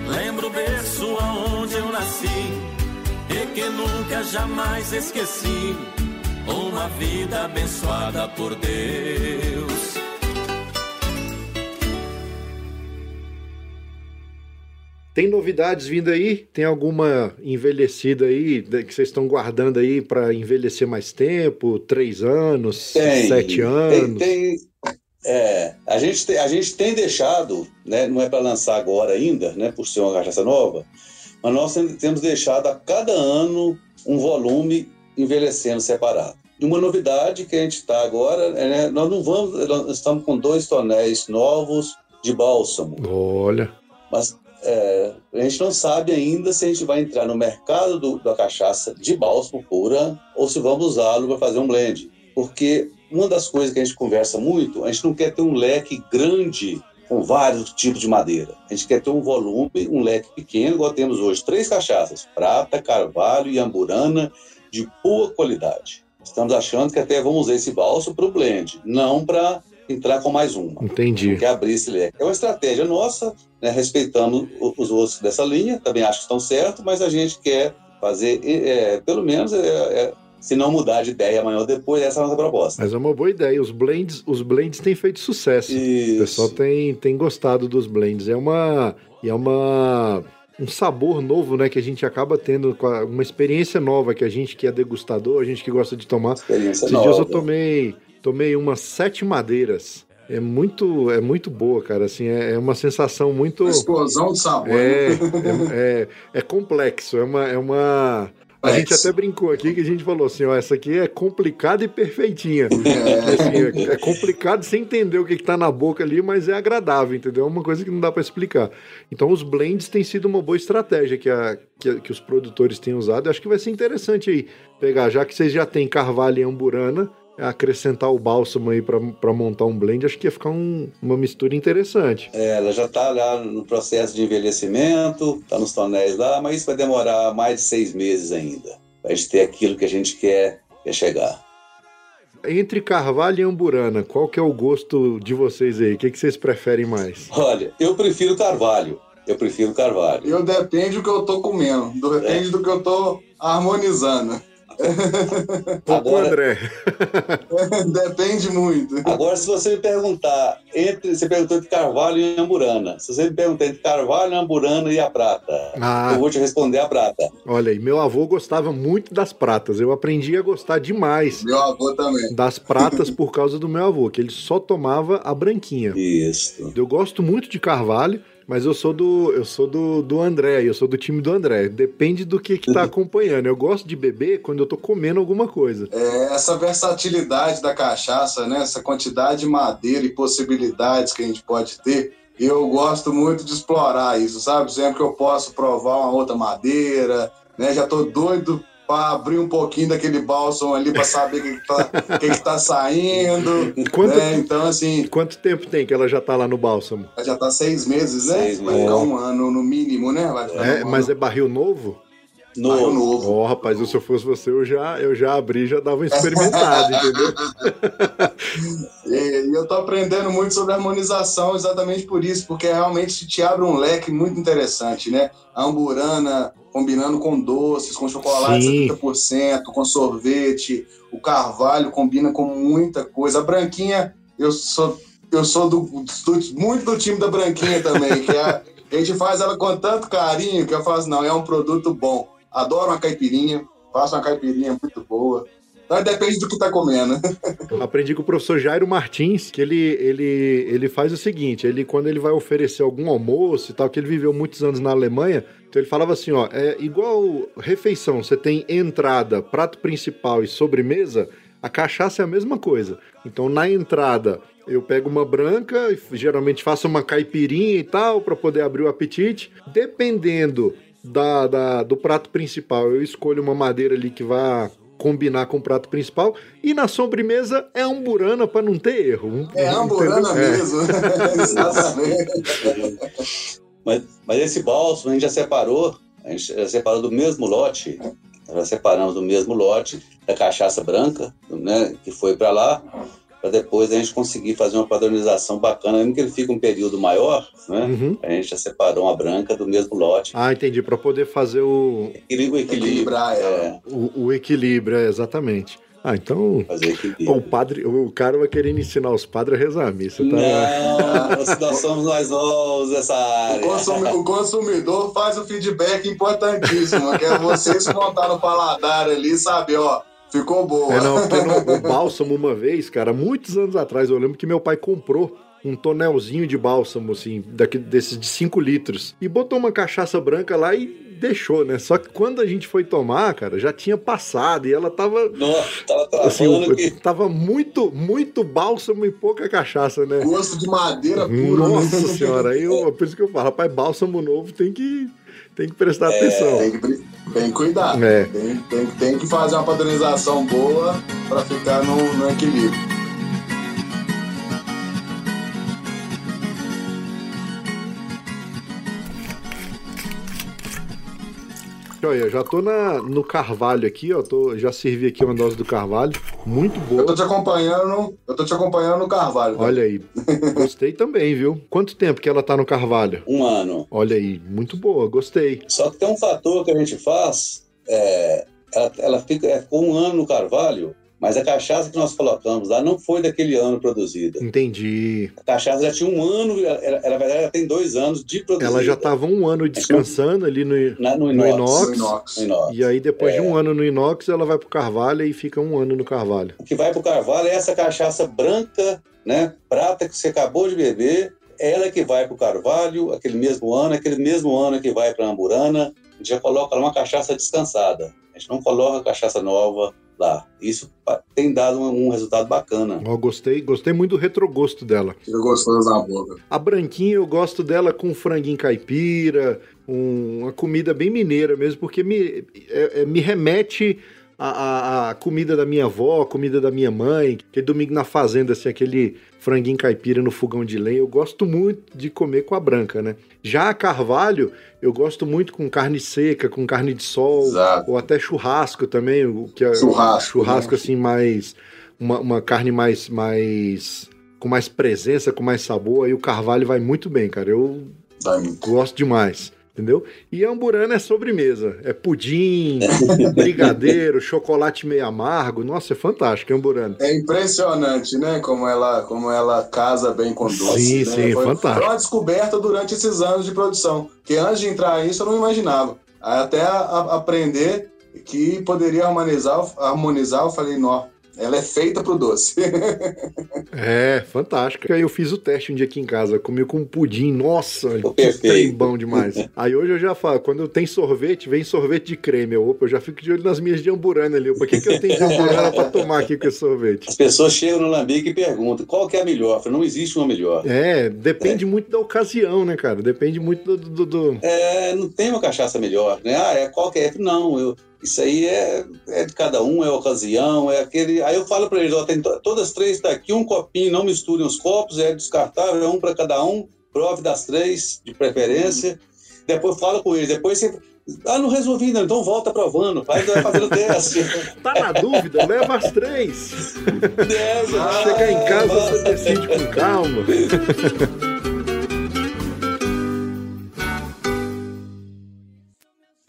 [SPEAKER 6] Lembro o berço aonde eu nasci e que nunca jamais esqueci. Uma vida abençoada por Deus.
[SPEAKER 1] Tem novidades vindo aí? Tem alguma envelhecida aí de- que vocês estão guardando aí para envelhecer mais tempo? Três anos?
[SPEAKER 3] Tem,
[SPEAKER 1] sete
[SPEAKER 3] Tem,
[SPEAKER 1] anos?
[SPEAKER 3] tem- é, a, gente tem, a gente tem deixado, né, não é para lançar agora ainda, né, por ser uma cachaça nova, mas nós tem- temos deixado a cada ano um volume envelhecendo separado. E uma novidade que a gente está agora, é, né, nós não vamos, nós estamos com dois tonéis novos de bálsamo.
[SPEAKER 1] Olha.
[SPEAKER 3] Mas é, a gente não sabe ainda se a gente vai entrar no mercado do, da cachaça de bálsamo pura ou se vamos usá-lo para fazer um blend. Porque uma das coisas que a gente conversa muito, a gente não quer ter um leque grande com vários tipos de madeira. A gente quer ter um volume, um leque pequeno, igual temos hoje. Três cachaças, prata, carvalho e amburana, de boa qualidade. Estamos achando que até vamos usar esse balso para o blend, não para entrar com mais uma.
[SPEAKER 1] Entendi.
[SPEAKER 3] Que abrir esse leque. É uma estratégia nossa, né, respeitando os outros dessa linha, também acho que estão certos, mas a gente quer fazer, é, pelo menos, é, é, se não mudar de ideia amanhã ou depois, essa é a nossa proposta.
[SPEAKER 1] Mas é uma boa ideia. Os blends, os blends têm feito sucesso.
[SPEAKER 3] Isso.
[SPEAKER 1] O pessoal tem, tem gostado dos blends. É uma. É uma. Um sabor novo, né? Que a gente acaba tendo, uma experiência nova que a gente que é degustador, a gente que gosta de tomar.
[SPEAKER 3] Experiência
[SPEAKER 1] Esses
[SPEAKER 3] nova.
[SPEAKER 1] dias eu tomei, tomei umas sete madeiras. É muito, é muito boa, cara. Assim, é, é uma sensação muito.
[SPEAKER 2] Uma explosão de sabor.
[SPEAKER 1] É,
[SPEAKER 2] né?
[SPEAKER 1] é, é, é complexo. É uma, é uma. A gente até brincou aqui que a gente falou assim, ó, essa aqui é complicada e perfeitinha. [laughs] Assim, é, é complicado sem entender o que, que tá na boca ali, mas é agradável, entendeu? É uma coisa que não dá para explicar. Então os blends têm sido uma boa estratégia que, a, que, que os produtores têm usado. Eu acho que vai ser interessante aí pegar, já que vocês já têm carvalho e amburana, acrescentar o bálsamo aí para montar um blend, acho que ia ficar um, uma mistura interessante.
[SPEAKER 3] É, ela já está lá no processo de envelhecimento, está nos tonéis lá, mas isso vai demorar mais de seis meses ainda, para a gente ter aquilo que a gente quer, quer chegar.
[SPEAKER 1] Entre carvalho e amburana, qual que é o gosto de vocês aí? O que, que vocês preferem mais?
[SPEAKER 3] Olha, eu prefiro carvalho. Eu prefiro carvalho.
[SPEAKER 2] Eu depende do que eu tô comendo, depende é. do que eu tô harmonizando. [laughs]
[SPEAKER 1] Agora, André. [laughs]
[SPEAKER 2] Depende muito.
[SPEAKER 3] Agora, se você me perguntar entre. Você perguntou entre Carvalho e Amburana. Se você me perguntar entre Carvalho, Amburana e a prata, ah, eu vou te responder a prata.
[SPEAKER 1] Olha aí, meu avô gostava muito das pratas. Eu aprendi a gostar demais.
[SPEAKER 2] Meu avô também.
[SPEAKER 1] Das pratas por causa do meu avô, que ele só tomava a branquinha.
[SPEAKER 3] Isso.
[SPEAKER 1] Eu gosto muito de Carvalho. Mas eu sou do eu sou do, do André, eu sou do time do André. Depende do que, que tá acompanhando. Eu gosto de beber quando eu tô comendo alguma coisa.
[SPEAKER 2] É, essa versatilidade da cachaça, né? Essa quantidade de madeira e possibilidades que a gente pode ter. Eu gosto muito de explorar isso, sabe? Sempre que eu posso provar uma outra madeira, né? Já tô doido para abrir um pouquinho daquele bálsamo ali para saber o que, que, tá, [laughs] que, que tá saindo.
[SPEAKER 1] Quanto,
[SPEAKER 2] né? Então, assim.
[SPEAKER 1] Quanto tempo tem que ela já tá lá no bálsamo?
[SPEAKER 2] Ela já tá seis meses, né?
[SPEAKER 3] Seis
[SPEAKER 2] Vai ficar um ano no mínimo, né? Vai ficar
[SPEAKER 1] é,
[SPEAKER 2] um
[SPEAKER 1] mas
[SPEAKER 2] ano.
[SPEAKER 1] é barril novo?
[SPEAKER 3] Novo.
[SPEAKER 2] Barril novo.
[SPEAKER 1] Ó, oh, rapaz, se eu fosse você, eu já, eu já abri já dava uma experimentada, entendeu? [laughs]
[SPEAKER 2] e, e eu tô aprendendo muito sobre harmonização exatamente por isso, porque realmente te abre um leque muito interessante, né? A amburana combinando com doces, com chocolate
[SPEAKER 1] Sim.
[SPEAKER 2] 70%, com sorvete, o carvalho combina com muita coisa. A branquinha, eu sou, eu sou do, do- muito do time da branquinha também, que é- a gente faz ela com tanto carinho que eu falo assim, não, é um produto bom. Adoro uma caipirinha, faço uma caipirinha muito boa. Então depende do que tá comendo.
[SPEAKER 1] Eu [laughs] aprendi com o professor Jairo Martins que ele, ele, ele faz o seguinte: ele, quando ele vai oferecer algum almoço e tal, que ele viveu muitos anos na Alemanha, então ele falava assim: ó, é igual refeição, você tem entrada, prato principal e sobremesa, a cachaça é a mesma coisa. Então na entrada. Eu pego uma branca, e geralmente faço uma caipirinha e tal, para poder abrir o apetite. Dependendo da, da- do prato principal, eu escolho uma madeira ali que vá combinar com o prato principal. E na sobremesa é amburana para não ter erro.
[SPEAKER 2] É amburana?
[SPEAKER 1] É.
[SPEAKER 2] mesmo. [laughs] Exatamente. [laughs]
[SPEAKER 3] Mas, mas esse bálsamo a gente já separou, a gente já separou do mesmo lote, nós já separamos do mesmo lote da cachaça branca, né, que foi para lá, para depois a gente conseguir fazer uma padronização bacana, mesmo que ele fique um período maior, né,
[SPEAKER 1] Uhum.
[SPEAKER 3] a gente já separou uma branca do mesmo lote.
[SPEAKER 1] Ah, entendi. Para poder fazer o,
[SPEAKER 3] Equilíbrio, o equilíbrio.
[SPEAKER 2] Equilibrar.
[SPEAKER 3] É,
[SPEAKER 1] o, o equilíbrio, é, exatamente. Ah, então. O padre, o cara vai querendo ensinar os padres a rezar a missa, tá?
[SPEAKER 3] Não, nós somos nós novos nessa
[SPEAKER 2] O,
[SPEAKER 3] área.
[SPEAKER 2] consumi- o consumidor faz o feedback importantíssimo, que é vocês estar no paladar ali e saber, ó, ficou boa.
[SPEAKER 1] É, não, porque no, o bálsamo, uma vez, cara, muitos anos atrás, eu lembro que meu pai comprou um tonelzinho de bálsamo, assim, daqui, desses de 5 litros, e botou uma cachaça branca lá e deixou, né? Só que quando a gente foi tomar, cara, já tinha passado e ela tava.
[SPEAKER 3] Nossa, tava travando
[SPEAKER 1] Assim,
[SPEAKER 3] que...
[SPEAKER 1] tava muito, muito bálsamo e pouca cachaça, né?
[SPEAKER 2] Gosto de madeira pura.
[SPEAKER 1] Nossa
[SPEAKER 2] né?
[SPEAKER 1] senhora, aí eu, por isso que eu falo, rapaz, bálsamo novo tem que, tem que prestar atenção.
[SPEAKER 2] Tem que, tem que cuidar.
[SPEAKER 1] É.
[SPEAKER 2] Tem, tem, tem que fazer uma padronização boa para ficar no, no equilíbrio.
[SPEAKER 1] Olha, já tô na, no carvalho aqui, ó. Tô, já servi aqui uma dose do carvalho. Muito
[SPEAKER 2] Eu
[SPEAKER 1] boa.
[SPEAKER 2] tô te acompanhando, eu tô te acompanhando no Carvalho. tá?
[SPEAKER 1] Olha aí. Gostei também, viu? Quanto tempo que ela tá no carvalho?
[SPEAKER 3] Um ano.
[SPEAKER 1] Olha aí, muito boa, gostei.
[SPEAKER 3] Só que tem um fator que a gente faz, é, ela, ela fica é, com um ano no carvalho, mas a cachaça que nós colocamos lá não foi daquele ano produzida.
[SPEAKER 1] Entendi.
[SPEAKER 3] A cachaça já tinha um ano, ela, ela, ela, na verdade, ela tem dois anos de produzida.
[SPEAKER 1] Ela já tava um ano descansando ali no,
[SPEAKER 3] Na- no,
[SPEAKER 1] no
[SPEAKER 3] inox.
[SPEAKER 1] inox.
[SPEAKER 2] No inox.
[SPEAKER 3] No inox.
[SPEAKER 1] E aí, depois de um ano no inox, ela vai pro carvalho e fica um ano no carvalho.
[SPEAKER 3] O que vai pro carvalho é essa cachaça branca, né, prata que você acabou de beber, ela que vai pro carvalho, aquele mesmo ano, aquele mesmo ano que vai pra Amburana, a gente já coloca lá uma cachaça descansada. A gente não coloca cachaça nova lá. Isso tem dado um, um resultado bacana.
[SPEAKER 1] Ó, gostei, gostei muito do retrogosto dela.
[SPEAKER 2] Fica gostoso na boca.
[SPEAKER 1] A branquinha eu gosto dela com franguinho caipira, um- uma comida bem mineira mesmo, porque me, é- é- me remete à, à- à comida da minha avó, a comida da minha mãe, aquele domingo na fazenda, assim, aquele franguinho caipira no fogão de lenha. Eu gosto muito de comer com a branca, né? Já a carvalho, eu gosto muito com carne seca, com carne de sol,
[SPEAKER 2] Exato.
[SPEAKER 1] ou até churrasco também, o que é
[SPEAKER 2] Churrasco,
[SPEAKER 1] churrasco
[SPEAKER 2] né?
[SPEAKER 1] assim mais uma, uma carne mais mais com mais presença, com mais sabor, aí o carvalho vai muito bem, cara. Eu gosto demais, entendeu? E a amburana é sobremesa, é pudim, [laughs] brigadeiro, chocolate meio amargo. Nossa, é fantástico, a amburana.
[SPEAKER 2] É impressionante, né? Como ela, como ela casa bem com doce.
[SPEAKER 1] Sim,
[SPEAKER 2] né?
[SPEAKER 1] sim,
[SPEAKER 2] foi,
[SPEAKER 1] fantástico.
[SPEAKER 2] Foi uma descoberta durante esses anos de produção. Que antes de entrar nisso eu não imaginava. Até a- a- aprender que poderia harmonizar, harmonizar, eu falei, não, ela é feita pro doce. [laughs]
[SPEAKER 1] É, fantástico. Aí eu fiz o teste um dia aqui em casa, comi com pudim, nossa,
[SPEAKER 3] Ficou
[SPEAKER 1] que
[SPEAKER 3] perfeito.
[SPEAKER 1] trem bom demais. Aí hoje eu já falo, quando tem sorvete, vem sorvete de creme. Eu, opa, eu já fico de olho nas minhas de amburana ali. Por que, que eu tenho de amburana pra tomar aqui com esse sorvete?
[SPEAKER 3] As pessoas chegam no Lambique e perguntam qual que é a melhor. Falo, não existe uma melhor.
[SPEAKER 1] É, depende muito da ocasião, né, cara? Depende muito do. do- do-
[SPEAKER 3] É, não tem uma cachaça melhor, né? Ah, é qualquer. Não, eu, isso aí é, é de cada um, é ocasião, é aquele. Aí eu falo para eles: ó, tem to- todas as três daqui, um copinho, não misturem os copos, é descartável, é um para cada um, prove das três, de preferência. Depois fala com eles, depois você. Ah, não resolvi então volta provando, vai vai fazendo teste. [laughs]
[SPEAKER 1] Tá na dúvida? Leva as três.
[SPEAKER 3] Dez,
[SPEAKER 1] Chegar em casa,
[SPEAKER 3] vai.
[SPEAKER 1] você decide com calma. [laughs]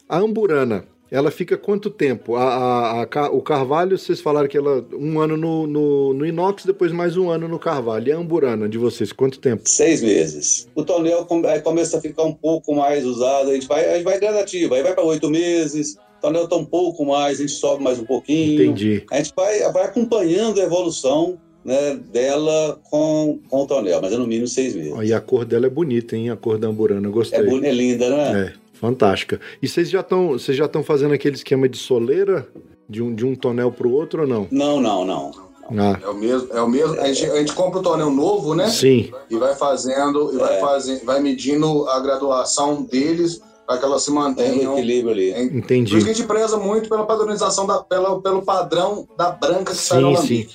[SPEAKER 1] A amburana, ela fica quanto tempo? A, a- a o carvalho, vocês falaram que ela um ano no, no, no inox, depois mais um ano no carvalho. E a amburana de vocês, quanto tempo?
[SPEAKER 3] Seis meses. O tonel começa a ficar um pouco mais usado, a gente vai, a gente vai gradativo, aí vai para oito meses, o tonel está um pouco mais, a gente sobe mais um pouquinho.
[SPEAKER 1] Entendi.
[SPEAKER 3] A gente vai, vai acompanhando a evolução né, dela com, com o tonel, mas é no mínimo seis meses.
[SPEAKER 1] Ó, E a cor dela é bonita, hein? A cor da amburana, eu gostei.
[SPEAKER 3] É, é linda, né?
[SPEAKER 1] É, fantástica. E vocês já estão, vocês já estão fazendo aquele esquema de soleira de um, de um tonel pro outro ou não?
[SPEAKER 3] Não, não, não.
[SPEAKER 1] Ah,
[SPEAKER 2] É o mesmo, é o mesmo. A gente, a gente compra o tonel novo, né?
[SPEAKER 1] sim.
[SPEAKER 2] E vai fazendo, e vai
[SPEAKER 3] É.
[SPEAKER 2] fazendo, vai medindo a graduação deles para que elas se
[SPEAKER 3] Tem um
[SPEAKER 2] mantenham.
[SPEAKER 3] equilíbrio ali.
[SPEAKER 1] Entendi.
[SPEAKER 2] Por isso que a gente preza muito pela padronização, da, pela, pelo padrão da branca que sai no
[SPEAKER 1] Sim.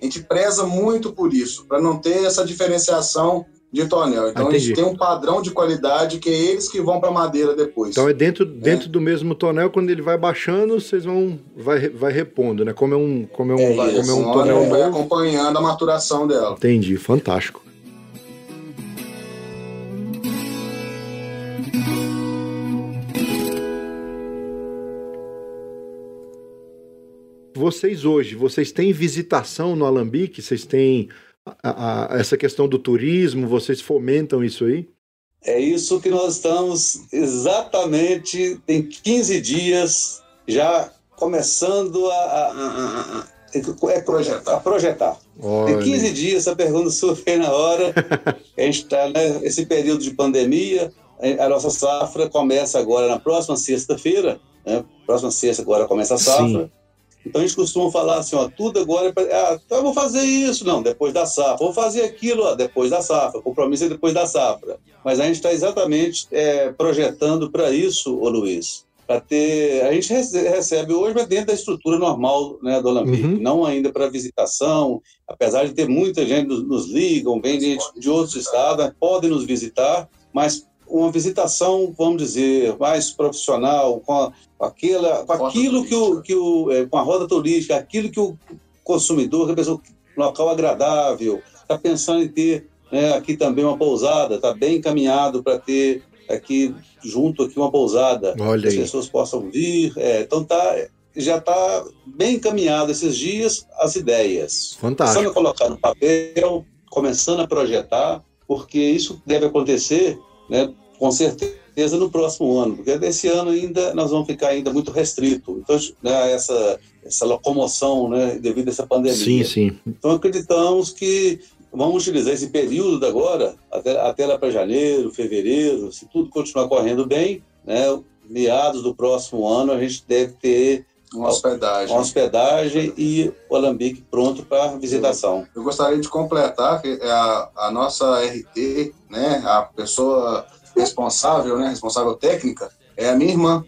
[SPEAKER 2] A gente preza muito por isso, para não ter essa diferenciação de tonel. Então a
[SPEAKER 1] Entendi.
[SPEAKER 2] gente tem um padrão de qualidade que é eles que vão para madeira depois.
[SPEAKER 1] Então é dentro, dentro do mesmo tonel, quando ele vai baixando, vocês vão vai, vai repondo, né? Como é um, como é um,
[SPEAKER 3] É
[SPEAKER 1] como é um tonel
[SPEAKER 2] vai acompanhando a maturação dela.
[SPEAKER 1] Entendi, fantástico. Vocês hoje, vocês têm visitação no Alambique? Vocês têm a- a- essa questão do turismo? Vocês fomentam isso aí?
[SPEAKER 3] É isso que nós estamos exatamente, tem 15 dias, já começando a, a- a- é projetar. A projetar. Tem
[SPEAKER 1] Olha,
[SPEAKER 3] 15 dias, essa pergunta [laughs] surgiu na hora. A gente está nesse período de pandemia, a nossa safra começa agora na próxima sexta-feira, né? Próxima sexta agora começa a safra. Sim. Então a gente costuma falar assim, ó, tudo agora é pra, ah, então eu vou fazer isso, não, depois da safra, vou fazer aquilo, ó, depois da safra, o compromisso é depois da safra. Mas a gente está exatamente é, projetando para isso, ô Luiz, para ter, a gente recebe hoje, mas dentro da estrutura normal né, do Alambique, uhum. não ainda para visitação, apesar de ter muita gente nos, nos ligam, vem de, de outros estados, podem nos visitar, mas uma visitação, vamos dizer, mais profissional, com, a, com, aquela, com aquilo que o, que o é, com a roda turística, aquilo que o consumidor, que um local agradável, está pensando em ter né, aqui também uma pousada, está bem encaminhado para ter aqui junto aqui uma pousada,
[SPEAKER 1] Olha
[SPEAKER 3] as pessoas possam vir. É, então tá, já está bem encaminhado esses dias as ideias.
[SPEAKER 1] Fantástico.
[SPEAKER 3] Começando a colocar no papel, começando a projetar, porque isso deve acontecer, né, com certeza no próximo ano, porque desse ano ainda nós vamos ficar ainda muito restrito. Então, né, essa essa locomoção, né, devido a essa pandemia.
[SPEAKER 1] Sim, sim.
[SPEAKER 3] Então acreditamos que vamos utilizar esse período de agora até, até lá para janeiro, fevereiro, se tudo continuar correndo bem, né, meados do próximo ano a gente deve ter
[SPEAKER 2] uma hospedagem.
[SPEAKER 3] Uma hospedagem e o Alambique pronto para visitação.
[SPEAKER 2] Eu, eu, gostaria de completar que a, a nossa RT, né, a pessoa responsável, né, responsável técnica, é a minha irmã,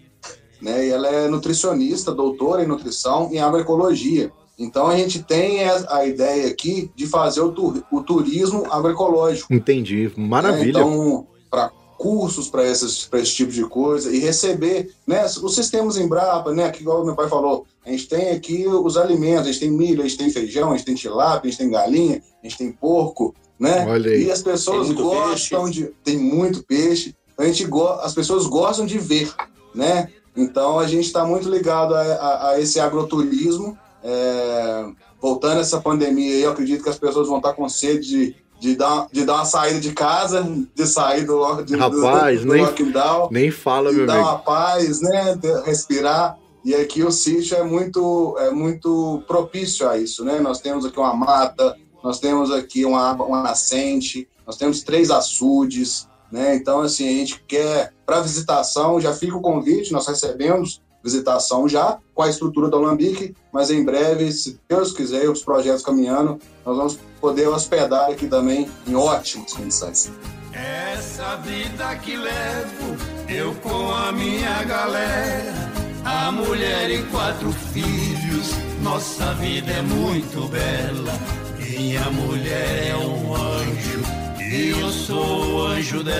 [SPEAKER 2] né, e ela é nutricionista, doutora em nutrição em agroecologia. Então a gente tem a ideia aqui de fazer o turismo agroecológico.
[SPEAKER 1] Entendi, maravilha.
[SPEAKER 2] Né? Então, para cursos para esse tipo de coisa e receber, né, os sistemas Embrapa, né, que igual meu pai falou, a gente tem aqui os alimentos, a gente tem milho, a gente tem feijão, a gente tem tilápia, a gente tem galinha, a gente tem porco, né? E as pessoas gostam peixe. de. Tem muito peixe. A gente go... As pessoas gostam de ver, né? Então a gente está muito ligado a, a, a, esse agroturismo. É... Voltando essa pandemia, eu acredito que as pessoas vão estar tá com sede de, de, dar, de dar uma saída de casa, de sair do, de,
[SPEAKER 1] Rapaz, do, do, nem, lockdown. Nem fala,
[SPEAKER 2] de
[SPEAKER 1] meu
[SPEAKER 2] dar
[SPEAKER 1] amigo.
[SPEAKER 2] uma paz, né? Respirar. E aqui o sítio é muito, é muito propício a isso, né? Nós temos aqui uma mata, nós temos aqui uma, uma nascente, nós temos três açudes, né? Então, assim, a gente quer, para visitação, já fica o convite, nós recebemos visitação já com a estrutura do Alambique, mas em breve, se Deus quiser, os projetos caminhando, nós vamos poder hospedar aqui também em ótimas condições.
[SPEAKER 4] Essa vida que levo, eu com a minha galera, a mulher e quatro filhos, nossa vida é muito bela. Minha mulher é um anjo e eu sou o anjo dela.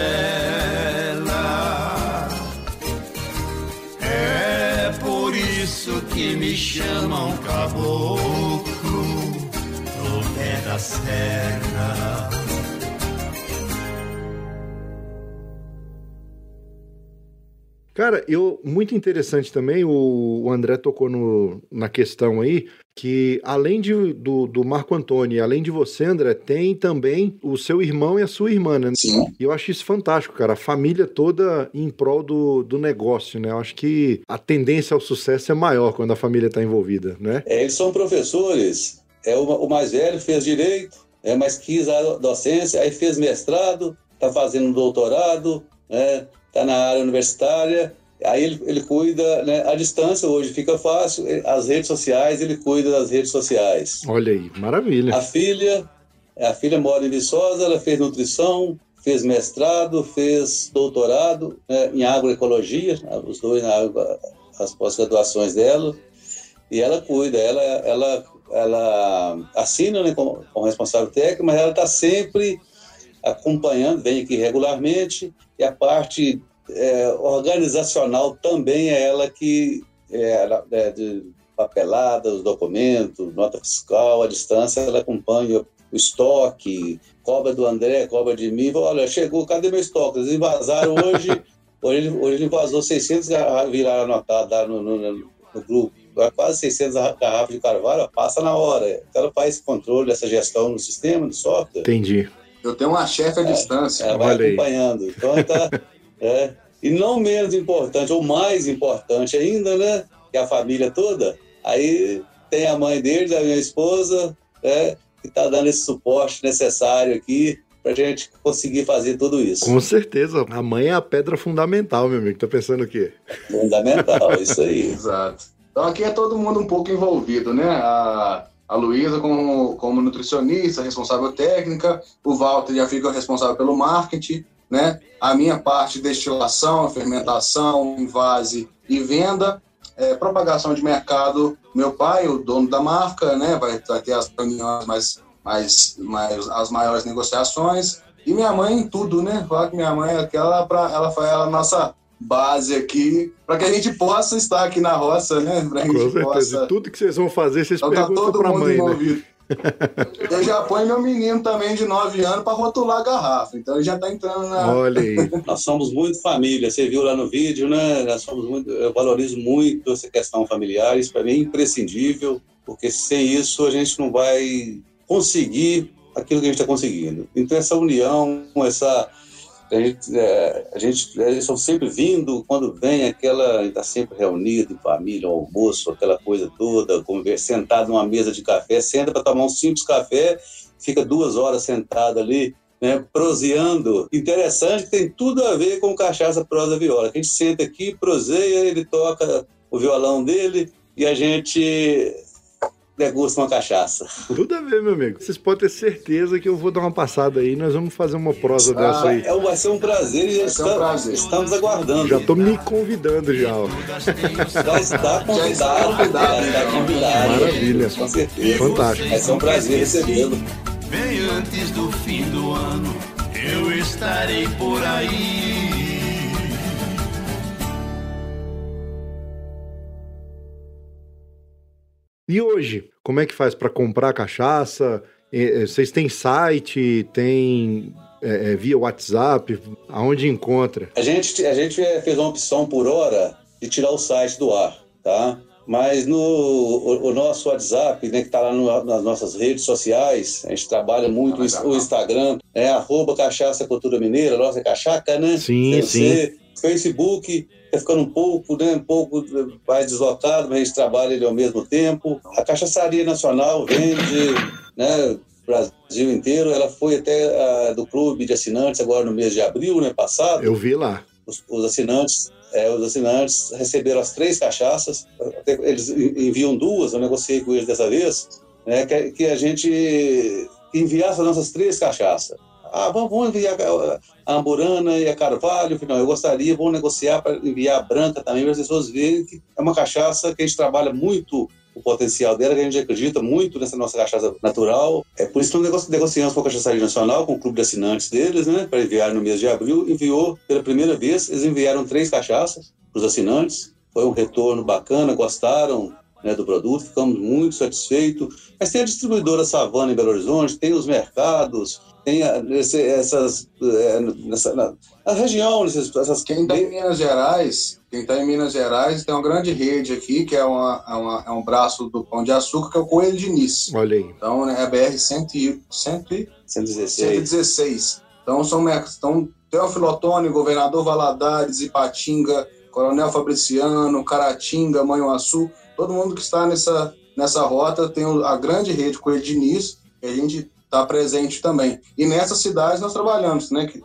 [SPEAKER 4] É por isso que me chamam caboclo do pé da serra.
[SPEAKER 1] Cara, eu muito interessante também, o, o André tocou no, na questão aí, que além de, do, do Marco Antônio, além de você, André, tem também o seu irmão e a sua irmã, né?
[SPEAKER 2] Sim.
[SPEAKER 1] E eu acho isso fantástico, cara. A família toda em prol do, do negócio, né? Eu acho que a tendência ao sucesso é maior quando a família está envolvida, né?
[SPEAKER 3] É, eles são professores. É, o, o mais velho fez direito, é, mas quis a docência, aí fez mestrado, está fazendo doutorado, né? Está na área universitária, aí ele, ele cuida, né, à distância hoje fica fácil, as redes sociais, ele cuida das redes sociais.
[SPEAKER 1] Olha aí, maravilha.
[SPEAKER 3] A filha, a filha mora em Viçosa, ela fez nutrição, fez mestrado, fez doutorado né, em agroecologia, os dois na água, as pós-graduações dela, e ela cuida, ela, ela, ela assina né, como, como responsável técnico, mas ela está sempre acompanhando, vem aqui regularmente, e a parte é, organizacional também é ela que é, é, de papelada, os documentos, nota fiscal, a distância, ela acompanha o estoque, cobra do André, cobra de mim, olha, chegou, cadê meu estoque? Eles invasaram hoje, [laughs] hoje, ele, hoje ele invasou 600 garrafas, viraram anotadas no, no, no, no grupo, quase 600 garrafas de carvalho, passa na hora. Então ela faz esse controle, essa gestão no sistema, no software.
[SPEAKER 1] Entendi.
[SPEAKER 2] Eu tenho uma chefe à é, distância.
[SPEAKER 3] Ela vai acompanhando. Então, tá, [laughs] é, e não menos importante, ou mais importante ainda, né? Que a família toda. Aí tem a mãe dele, a minha esposa, né, que está dando esse suporte necessário aqui pra gente conseguir fazer tudo isso.
[SPEAKER 1] Com certeza. A mãe é a pedra fundamental, meu amigo. Tá pensando o quê?
[SPEAKER 3] Fundamental, isso aí. [laughs]
[SPEAKER 2] Exato. Então aqui é todo mundo um pouco envolvido, né? A, a Luísa como, como nutricionista, responsável técnica, o Walter já fica responsável pelo marketing, né? A minha parte de destilação, fermentação, invase e venda, é, propagação de mercado, meu pai, o dono da marca, né? Vai, vai ter as reuniões mais, mais, mais, as maiores negociações. E minha mãe em tudo, né? Falar que minha mãe é aquela, pra, ela foi a nossa base aqui, para que a gente possa estar aqui na roça, né? Pra
[SPEAKER 1] Com
[SPEAKER 2] gente
[SPEAKER 1] certeza.
[SPEAKER 2] possa...
[SPEAKER 1] Tudo que vocês vão fazer, vocês
[SPEAKER 2] Então tá
[SPEAKER 1] perguntam
[SPEAKER 2] todo
[SPEAKER 1] pra
[SPEAKER 2] mundo
[SPEAKER 1] mãe, né?
[SPEAKER 2] envolvido. [laughs] Eu já ponho meu menino também de 9 anos para rotular a garrafa. Então ele já tá entrando na.
[SPEAKER 1] Olha aí. [laughs]
[SPEAKER 3] Nós somos muito família, você viu lá no vídeo, né? Nós somos muito, eu valorizo muito essa questão familiar, isso para mim é imprescindível, porque sem isso a gente não vai conseguir aquilo que a gente está conseguindo. Então essa união, essa a gente, é, a gente eles estão sempre vindo, quando vem aquela, está sempre reunido família, almoço, aquela coisa toda, conversa, sentado numa mesa de café, senta para tomar um simples café, fica duas horas sentado ali, né, proseando. Interessante tem tudo a ver com cachaça, prosa, viola. A gente senta aqui, proseia, ele toca o violão dele e a gente degusta uma cachaça.
[SPEAKER 1] Tudo a ver, meu amigo. Vocês podem ter certeza que eu vou dar uma passada aí. Nós vamos fazer uma prosa dessa aí.
[SPEAKER 3] É, vai ser um prazer e
[SPEAKER 2] ser um
[SPEAKER 3] está-
[SPEAKER 2] prazer.
[SPEAKER 3] estamos aguardando.
[SPEAKER 1] Já tô me convidando já, ó.
[SPEAKER 3] Já está convidado.
[SPEAKER 2] convidado,
[SPEAKER 3] já está convidado.
[SPEAKER 1] Maravilha.
[SPEAKER 3] Com certeza.
[SPEAKER 1] Fantástico.
[SPEAKER 3] Vai ser um prazer recebê-lo.
[SPEAKER 4] Bem antes do fim do ano, eu estarei por aí.
[SPEAKER 1] E hoje, como é que faz para comprar cachaça? Eh, Vocês têm site, tem eh, eh, via WhatsApp, aonde encontra?
[SPEAKER 3] A gente, a gente eh, fez uma opção por hora de tirar o site do ar, tá? Mas no o, o nosso WhatsApp, né, que está lá no- nas nossas redes sociais, a gente trabalha muito o, ins- o Instagram, é arroba Cachaça Cultura Mineira, nossa cachaca, né?
[SPEAKER 1] Sim,
[SPEAKER 3] CC, Facebook, tá ficando um pouco, né, um pouco mais deslocado, mas a gente trabalha ele ao mesmo tempo. A Cachaçaria Nacional vende, né, Brasil inteiro. Ela foi até do clube de assinantes agora no mês de abril, né, passado
[SPEAKER 1] Eu vi lá.
[SPEAKER 3] os, os assinantes é, os assinantes receberam as três cachaças eles en- enviam duas eu negociei com eles dessa vez né, que, que a gente enviasse as nossas três cachaças ah vamos, vamos enviar a, Amburana e a Carvalho não eu gostaria vamos negociar para enviar a Branca também para as pessoas verem que é uma cachaça que a gente trabalha muito o potencial dela, que a gente acredita muito nessa nossa cachaça natural. É por isso que nós nego- negociamos com a Cachaçaria Nacional, com o clube de assinantes deles, né, para enviar no mês de abril. Enviou pela primeira vez, eles enviaram três cachaças para os assinantes. Foi um retorno bacana, gostaram né, do produto, ficamos muito satisfeitos. Mas tem a distribuidora Savana em Belo Horizonte, tem os mercados, tem esse- essas. é, nessa, na, na região, essas, essas
[SPEAKER 2] Quem está em Minas Gerais, quem está em Minas Gerais tem uma grande rede aqui, que é, uma, é, uma- é um braço do Pão de Açúcar, que é o Coelho de Nice.
[SPEAKER 1] Olha aí.
[SPEAKER 2] Então, né, é a BR 100, 100,
[SPEAKER 3] 116.
[SPEAKER 2] 116. Então, são então, Teófilo Otoni, Governador Valadares, Ipatinga, Coronel Fabriciano, Caratinga, Manhuaçu, todo mundo que está nessa, nessa rota tem a grande rede Coelho de Nice, que a gente está presente também. E nessas cidades nós trabalhamos, né? Que,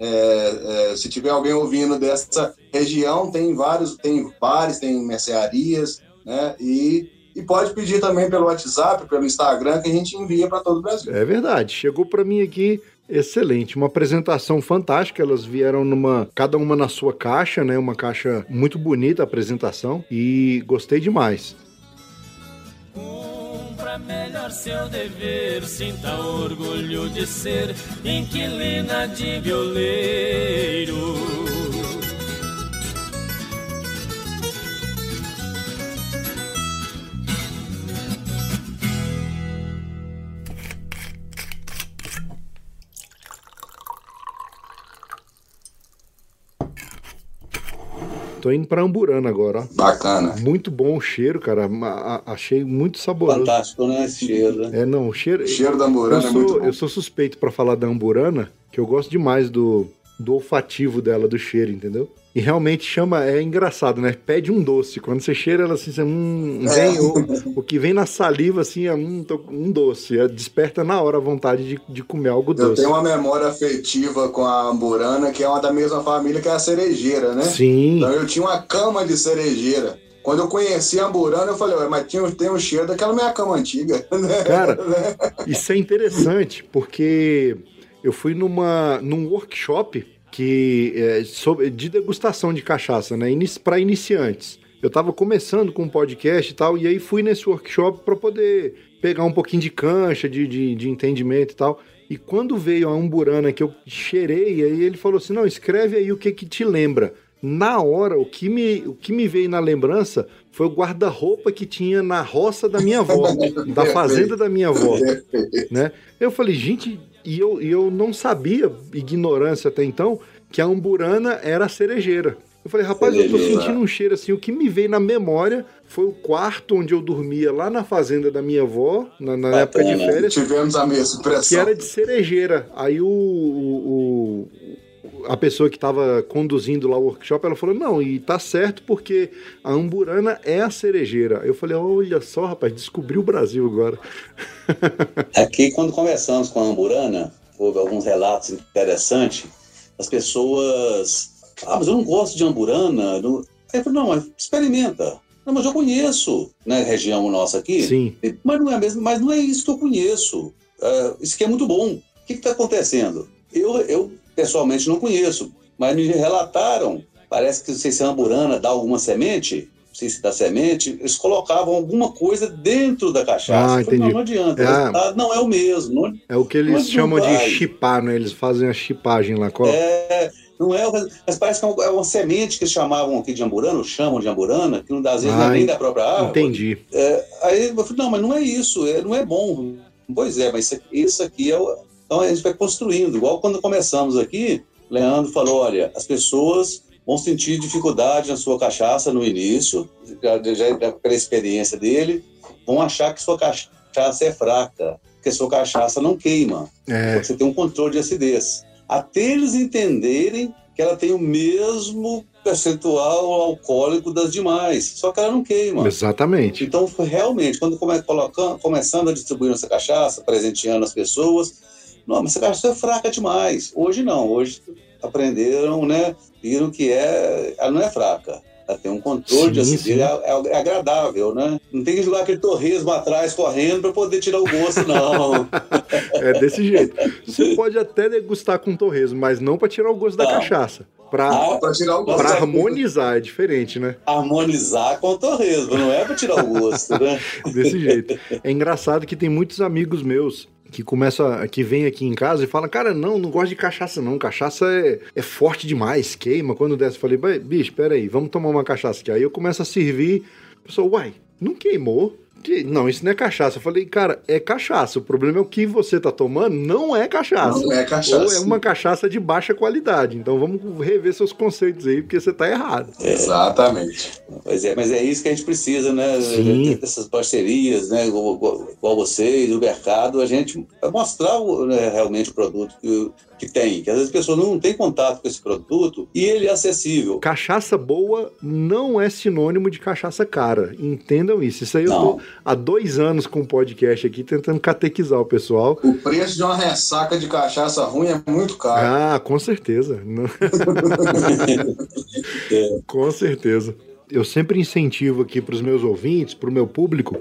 [SPEAKER 2] é, é, se tiver alguém ouvindo dessa região, tem vários, tem bares, tem mercearias, né? E, e pode pedir também pelo WhatsApp, pelo Instagram, que a gente envia para todo o Brasil.
[SPEAKER 1] É verdade. Chegou para mim aqui excelente, uma apresentação fantástica. Elas vieram numa, cada uma na sua caixa, né? Uma caixa muito bonita a apresentação e gostei demais.
[SPEAKER 6] Seu dever, sinta orgulho de ser inquilina de violeiro.
[SPEAKER 1] Tô indo pra Amburana agora, ó.
[SPEAKER 2] Bacana.
[SPEAKER 1] Muito bom o cheiro, cara. Achei muito saboroso.
[SPEAKER 3] Fantástico, né? Esse cheiro. né?
[SPEAKER 1] É, não, o cheiro.
[SPEAKER 2] O cheiro da
[SPEAKER 1] Eu
[SPEAKER 2] Murana é muito
[SPEAKER 1] sou,
[SPEAKER 2] bom.
[SPEAKER 1] eu sou suspeito pra falar da Amburana, que eu gosto demais do, do olfativo dela, do cheiro, entendeu? E realmente chama, é engraçado, né? Pede um doce. Quando você cheira ela assim, hum, vem, é. o, o, que vem na saliva assim é um, um doce. É, desperta na hora a vontade de, de comer algo doce.
[SPEAKER 2] Eu tenho uma memória afetiva com a amburana, que é uma da mesma família que é a cerejeira, né?
[SPEAKER 1] Sim.
[SPEAKER 2] Então eu tinha uma cama de cerejeira. Quando eu conheci a Amburana, eu falei, mas tinha, tem um cheiro daquela minha cama antiga. [laughs] Né?
[SPEAKER 1] Cara, [laughs] isso é interessante, porque eu fui numa, num workshop que é, sobre, de degustação de cachaça, né? Para iniciantes. Eu estava começando com um podcast e tal, e aí fui nesse workshop para poder pegar um pouquinho de cancha, de, de, de, entendimento e tal. E quando veio a Amburana que eu cheirei, aí ele falou assim: não, escreve aí o que que te lembra na hora, o que me, o que me veio na lembrança foi o guarda-roupa que tinha na roça da minha avó, [laughs] da fazenda da minha avó, né? Eu falei, gente, e eu, e eu não sabia, ignorância até então, que a amburana era a cerejeira. Eu falei, rapaz, eu tô sentindo um cheiro assim. O que me veio na memória foi o quarto onde eu dormia lá na fazenda da minha avó, na, na época de férias.
[SPEAKER 2] Tivemos a mesma impressão.
[SPEAKER 1] Que era de cerejeira. Aí o, o, a pessoa que estava conduzindo lá o workshop, ela falou: não, e tá certo porque a amburana é a cerejeira. Eu falei: olha só, rapaz, descobriu o Brasil agora.
[SPEAKER 3] Aqui, quando conversamos com a amburana, houve alguns relatos interessantes. As pessoas. Ah, mas eu não gosto de amburana. Não... Eu falei: não, mas experimenta. Não, mas eu conheço, né, região nossa aqui.
[SPEAKER 1] Sim.
[SPEAKER 3] Mas não é mesmo, mas não é isso que eu conheço. Uh, isso aqui é muito bom. O que está acontecendo? Eu, eu pessoalmente não conheço, mas me relataram, parece que se a amburana dá alguma semente, não sei se dá semente, eles colocavam alguma coisa dentro da cachaça.
[SPEAKER 1] Ah, entendi. Não,
[SPEAKER 3] não adianta, é, não é o mesmo. Não,
[SPEAKER 1] é o que eles chamam de chipar, né? Eles fazem a chipagem lá. Qual?
[SPEAKER 3] É, não é, mas parece que é uma, é uma semente que eles chamavam aqui de amburana, ou chamam de amburana, que não dá, às vezes ah, não é nem da própria árvore.
[SPEAKER 1] Entendi.
[SPEAKER 3] É, aí eu falei, não, mas não é isso, é, não é bom. Pois é, mas isso aqui é o, então a gente vai construindo. Igual quando começamos aqui, Leandro falou: olha, as pessoas vão sentir dificuldade na sua cachaça no início, já, já pela experiência dele, vão achar que sua cachaça é fraca, que sua cachaça não queima,
[SPEAKER 1] é.
[SPEAKER 3] você tem um controle de acidez. Até eles entenderem que ela tem o mesmo percentual alcoólico das demais, só que ela não queima.
[SPEAKER 1] Exatamente.
[SPEAKER 3] Então, realmente, quando come, colocando, começando a distribuir essa cachaça, presenteando as pessoas, não, mas essa cachaça é fraca demais. Hoje não, hoje aprenderam, né? Viram que é, ela não é fraca. Ela tem um controle sim, de acidez, é, é, agradável, né? Não tem que jogar aquele torresmo atrás correndo para poder tirar o gosto, não. [laughs]
[SPEAKER 1] é desse jeito. Você pode até degustar com torresmo, mas não para tirar o gosto da cachaça. Para ah, harmonizar, é diferente, né?
[SPEAKER 3] Harmonizar com o torresmo, não é para tirar o gosto, né? [laughs]
[SPEAKER 1] Desse jeito. É engraçado que tem muitos amigos meus que começa, que vem aqui em casa e fala, cara, não, não gosto de cachaça não, cachaça é, é forte demais, queima. Quando desce, eu falei, bicho, peraí, vamos tomar uma cachaça aqui. Aí eu começo a servir, a pessoa, uai, não queimou? Que, não, isso não é cachaça. Eu falei, cara, é cachaça. O problema é o que você tá tomando não é cachaça.
[SPEAKER 2] Não é cachaça.
[SPEAKER 1] Ou é uma cachaça de baixa qualidade. Então vamos rever seus conceitos aí, porque você tá errado.
[SPEAKER 2] É, Exatamente.
[SPEAKER 3] Mas é, mas é isso que a gente precisa, né? Sim. Dessas parcerias, né? Igual, igual vocês, o mercado, a gente mostrar né, realmente o produto que, que tem, que às vezes a pessoa não tem contato com esse produto e ele é acessível.
[SPEAKER 1] Cachaça boa não é sinônimo de cachaça cara. Entendam isso. Isso aí não. eu tô há dois anos com o podcast aqui tentando catequizar o pessoal.
[SPEAKER 2] O preço de uma ressaca de cachaça ruim é muito caro.
[SPEAKER 1] Ah, com certeza. [laughs] é. Com certeza. Eu sempre incentivo aqui para os meus ouvintes, para o meu público,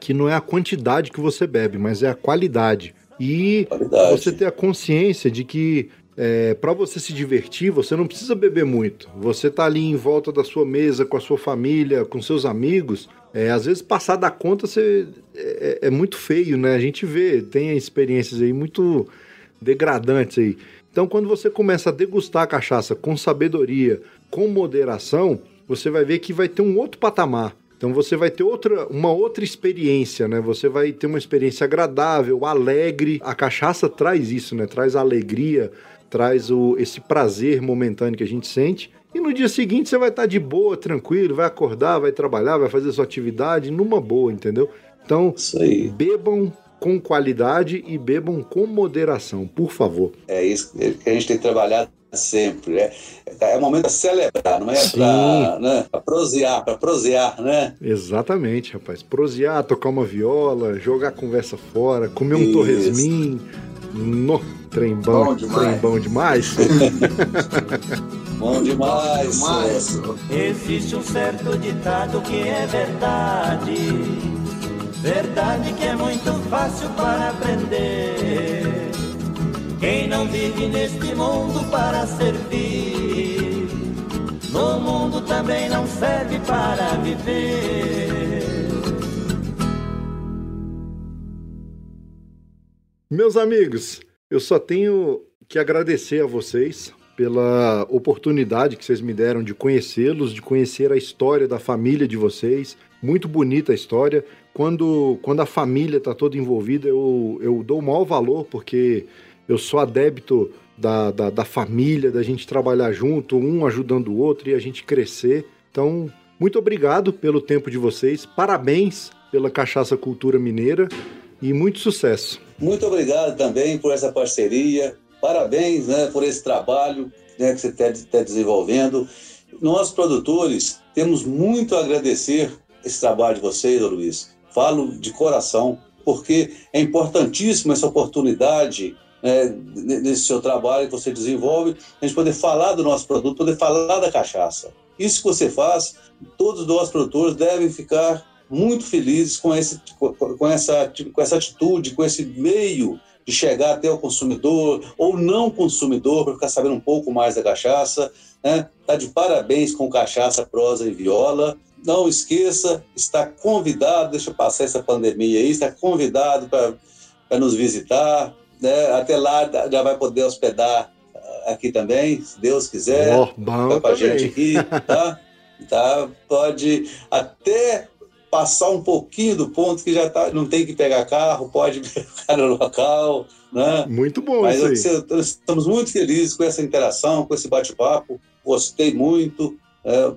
[SPEAKER 1] que não é a quantidade que você bebe, mas é a qualidade. E você ter a consciência de que é, para você se divertir, você não precisa beber muito. Você tá ali em volta da sua mesa, com a sua família, com seus amigos. É, às vezes, passar da conta você, é, é, muito feio, né? A gente vê, tem experiências aí muito degradantes aí. Então, quando você começa a degustar a cachaça com sabedoria, com moderação, você vai ver que vai ter um outro patamar. Então você vai ter outra, uma outra experiência, né? Você vai ter uma experiência agradável, alegre. A cachaça traz isso, né? Traz a alegria, traz o, esse prazer momentâneo que a gente sente. E no dia seguinte você vai estar de boa, tranquilo, vai acordar, vai trabalhar, vai fazer sua atividade numa boa, entendeu? Então, bebam com qualidade e bebam com moderação, por favor.
[SPEAKER 3] É isso que a gente tem trabalhado sempre. É, é momento de celebrar, não é para né, prosear, para prosear, né?
[SPEAKER 1] Exatamente, rapaz. Prosear, tocar uma viola, jogar a conversa fora, comer um isso. torresmin. No, trem bom, demais. Trem bom demais. [laughs]
[SPEAKER 3] bom demais.
[SPEAKER 4] demais. Existe um certo ditado que é verdade. Verdade que é muito fácil para aprender quem não vive neste mundo para servir, no mundo também não serve para viver.
[SPEAKER 1] Meus amigos, eu só tenho que agradecer a vocês pela oportunidade que vocês me deram de conhecê-los, de conhecer a história da família de vocês. Muito bonita a história. Quando, quando a família está toda envolvida, eu, eu dou o maior valor, porque eu sou adébito da, da, da, família, da gente trabalhar junto, um ajudando o outro e a gente crescer. Então, muito obrigado pelo tempo de vocês, parabéns pela Cachaça Cultura Mineira e muito sucesso.
[SPEAKER 3] Muito obrigado também por essa parceria, parabéns né, por esse trabalho né, que você está tá desenvolvendo. Nós, produtores, temos muito a agradecer esse trabalho de vocês, Luiz. Falo de coração, porque é importantíssima essa oportunidade é, nesse seu trabalho que você desenvolve, a gente poder falar do nosso produto, poder falar da cachaça. Isso que você faz, todos nós produtores devem ficar muito felizes com, esse, com, essa, com essa atitude, com esse meio de chegar até o consumidor ou não consumidor para ficar sabendo um pouco mais da cachaça. Né? Tá de parabéns com cachaça, prosa e viola. Não esqueça, está convidado, deixa eu passar essa pandemia aí, está convidado para nos visitar, né? Até lá já vai poder hospedar ah, aqui também, se Deus quiser.
[SPEAKER 1] Oh, bom
[SPEAKER 3] com a gente aqui, tá? tá? Pode até passar um pouquinho do ponto que já tá, não tem que pegar carro, pode [laughs] ficar no local, né?
[SPEAKER 1] Muito bom
[SPEAKER 3] Mas
[SPEAKER 1] isso
[SPEAKER 3] aí. estamos muito felizes com essa interação, com esse bate-papo. Gostei muito é,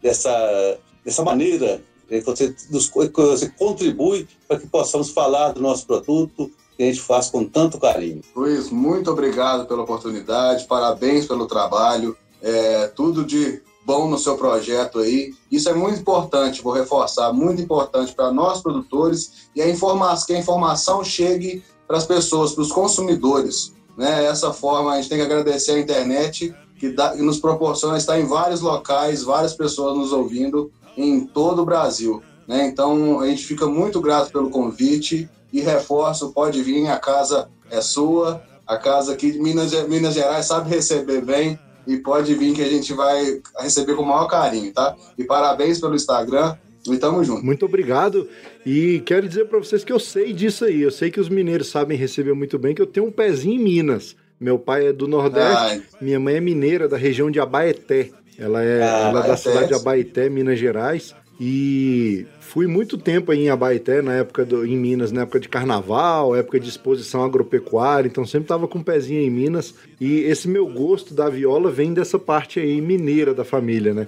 [SPEAKER 3] dessa, dessa maneira que você, nos, que você contribui para que possamos falar do nosso produto, que a gente faz com tanto carinho.
[SPEAKER 2] Luiz, muito obrigado pela oportunidade, parabéns pelo trabalho, é, tudo de bom no seu projeto aí. Isso é muito importante, vou reforçar, muito importante para nós produtores e a informação, que a informação chegue para as pessoas, para os consumidores. Né? Essa forma, a gente tem que agradecer a internet que, dá, que nos proporciona estar em vários locais, várias pessoas nos ouvindo em todo o Brasil. Né? Então, a gente fica muito grato pelo convite e reforço, pode vir, a casa é sua, a casa aqui de Minas, Minas Gerais sabe receber bem e pode vir que a gente vai receber com o maior carinho, tá? E parabéns pelo Instagram e tamo junto.
[SPEAKER 1] Muito obrigado e quero dizer para vocês que eu sei disso aí, eu sei que os mineiros sabem receber muito bem, que eu tenho um pezinho em Minas. Meu pai é do Nordeste, Ai. minha mãe é mineira da região de Abaeté. Ela é, ah, ela é da cidade de Abaeté, Minas Gerais. E fui muito tempo em Abaeté, na época do, em Minas, na época de carnaval, época de exposição agropecuária, então sempre tava com um pezinho em Minas. E esse meu gosto da viola vem dessa parte aí mineira da família, né?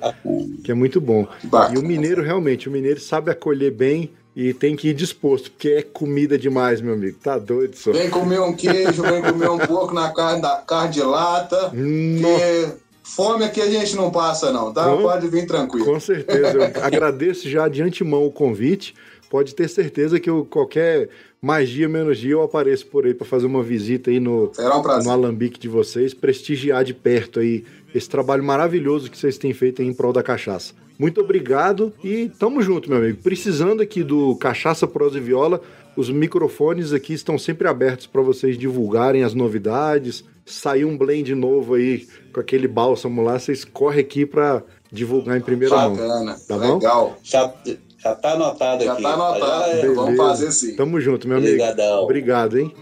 [SPEAKER 1] Que é muito bom. E o mineiro, realmente, o mineiro sabe acolher bem e tem que ir disposto, porque é comida demais, meu amigo. Tá doido, só.
[SPEAKER 2] Vem comer um queijo, vem comer um [laughs] pouco na carne, da, carne de lata. Que Fome aqui a gente não passa, não, tá? Pode vir tranquilo.
[SPEAKER 1] Com certeza. Eu [laughs] agradeço já de antemão o convite. Pode ter certeza que eu, qualquer mais dia, menos dia, eu apareço por aí para fazer uma visita aí no,
[SPEAKER 2] um
[SPEAKER 1] no alambique de vocês, prestigiar de perto aí esse trabalho maravilhoso que vocês têm feito aí em prol da cachaça. Muito obrigado e tamo junto, meu amigo. Precisando aqui do Cachaça Prosa e Viola, os microfones aqui estão sempre abertos para vocês divulgarem as novidades. Sair um blend novo aí com aquele bálsamo lá, vocês correm aqui para divulgar em primeira
[SPEAKER 2] Bacana,
[SPEAKER 1] mão.
[SPEAKER 2] Tá legal.
[SPEAKER 3] Bom? Já, já tá anotado
[SPEAKER 2] já
[SPEAKER 3] aqui.
[SPEAKER 2] Já tá anotado. É... Vamos fazer sim.
[SPEAKER 1] Tamo junto, meu amigo.
[SPEAKER 3] Obrigadão.
[SPEAKER 1] Obrigado, hein?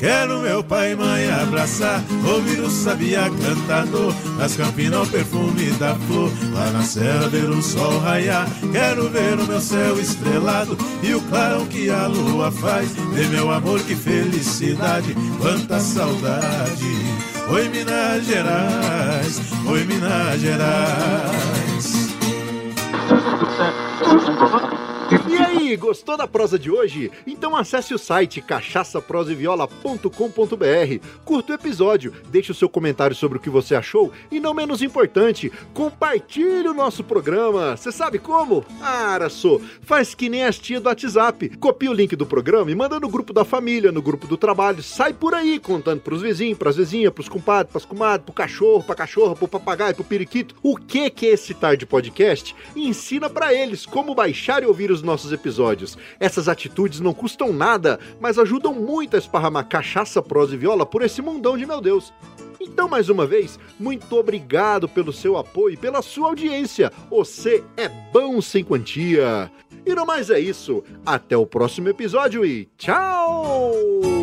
[SPEAKER 6] Quero meu pai e mãe abraçar, ouvir o sabia cantador, nas campinas o perfume da flor, lá na serra ver o sol raiar. Quero ver o meu céu estrelado e o clarão que a lua faz. Ver meu amor, que felicidade, quanta saudade. Oi, Minas Gerais, oi, Minas Gerais.
[SPEAKER 1] E aí, gostou da prosa de hoje? Então acesse o site cachaçaproseviola.com.br, curta o episódio, deixe o seu comentário sobre o que você achou e, não menos importante, compartilhe o nosso programa. Você sabe como? Ah, faz que nem as tia do WhatsApp. Copia o link do programa e manda no grupo da família, no grupo do trabalho. Sai por aí contando pros vizinhos, pras vizinhas, pros compadres, pras comadres, pro cachorro, pra cachorra, pro papagaio, pro periquito. O que que é esse Tarde Podcast? E ensina para eles como baixar e ouvir os nossos episódios. Essas atitudes não custam nada, mas ajudam muito a esparramar cachaça, prosa e viola por esse mundão de meu Deus. Então, mais uma vez, muito obrigado pelo seu apoio e pela sua audiência. Você é bom sem quantia. E no mais é isso. Até o próximo episódio e tchau!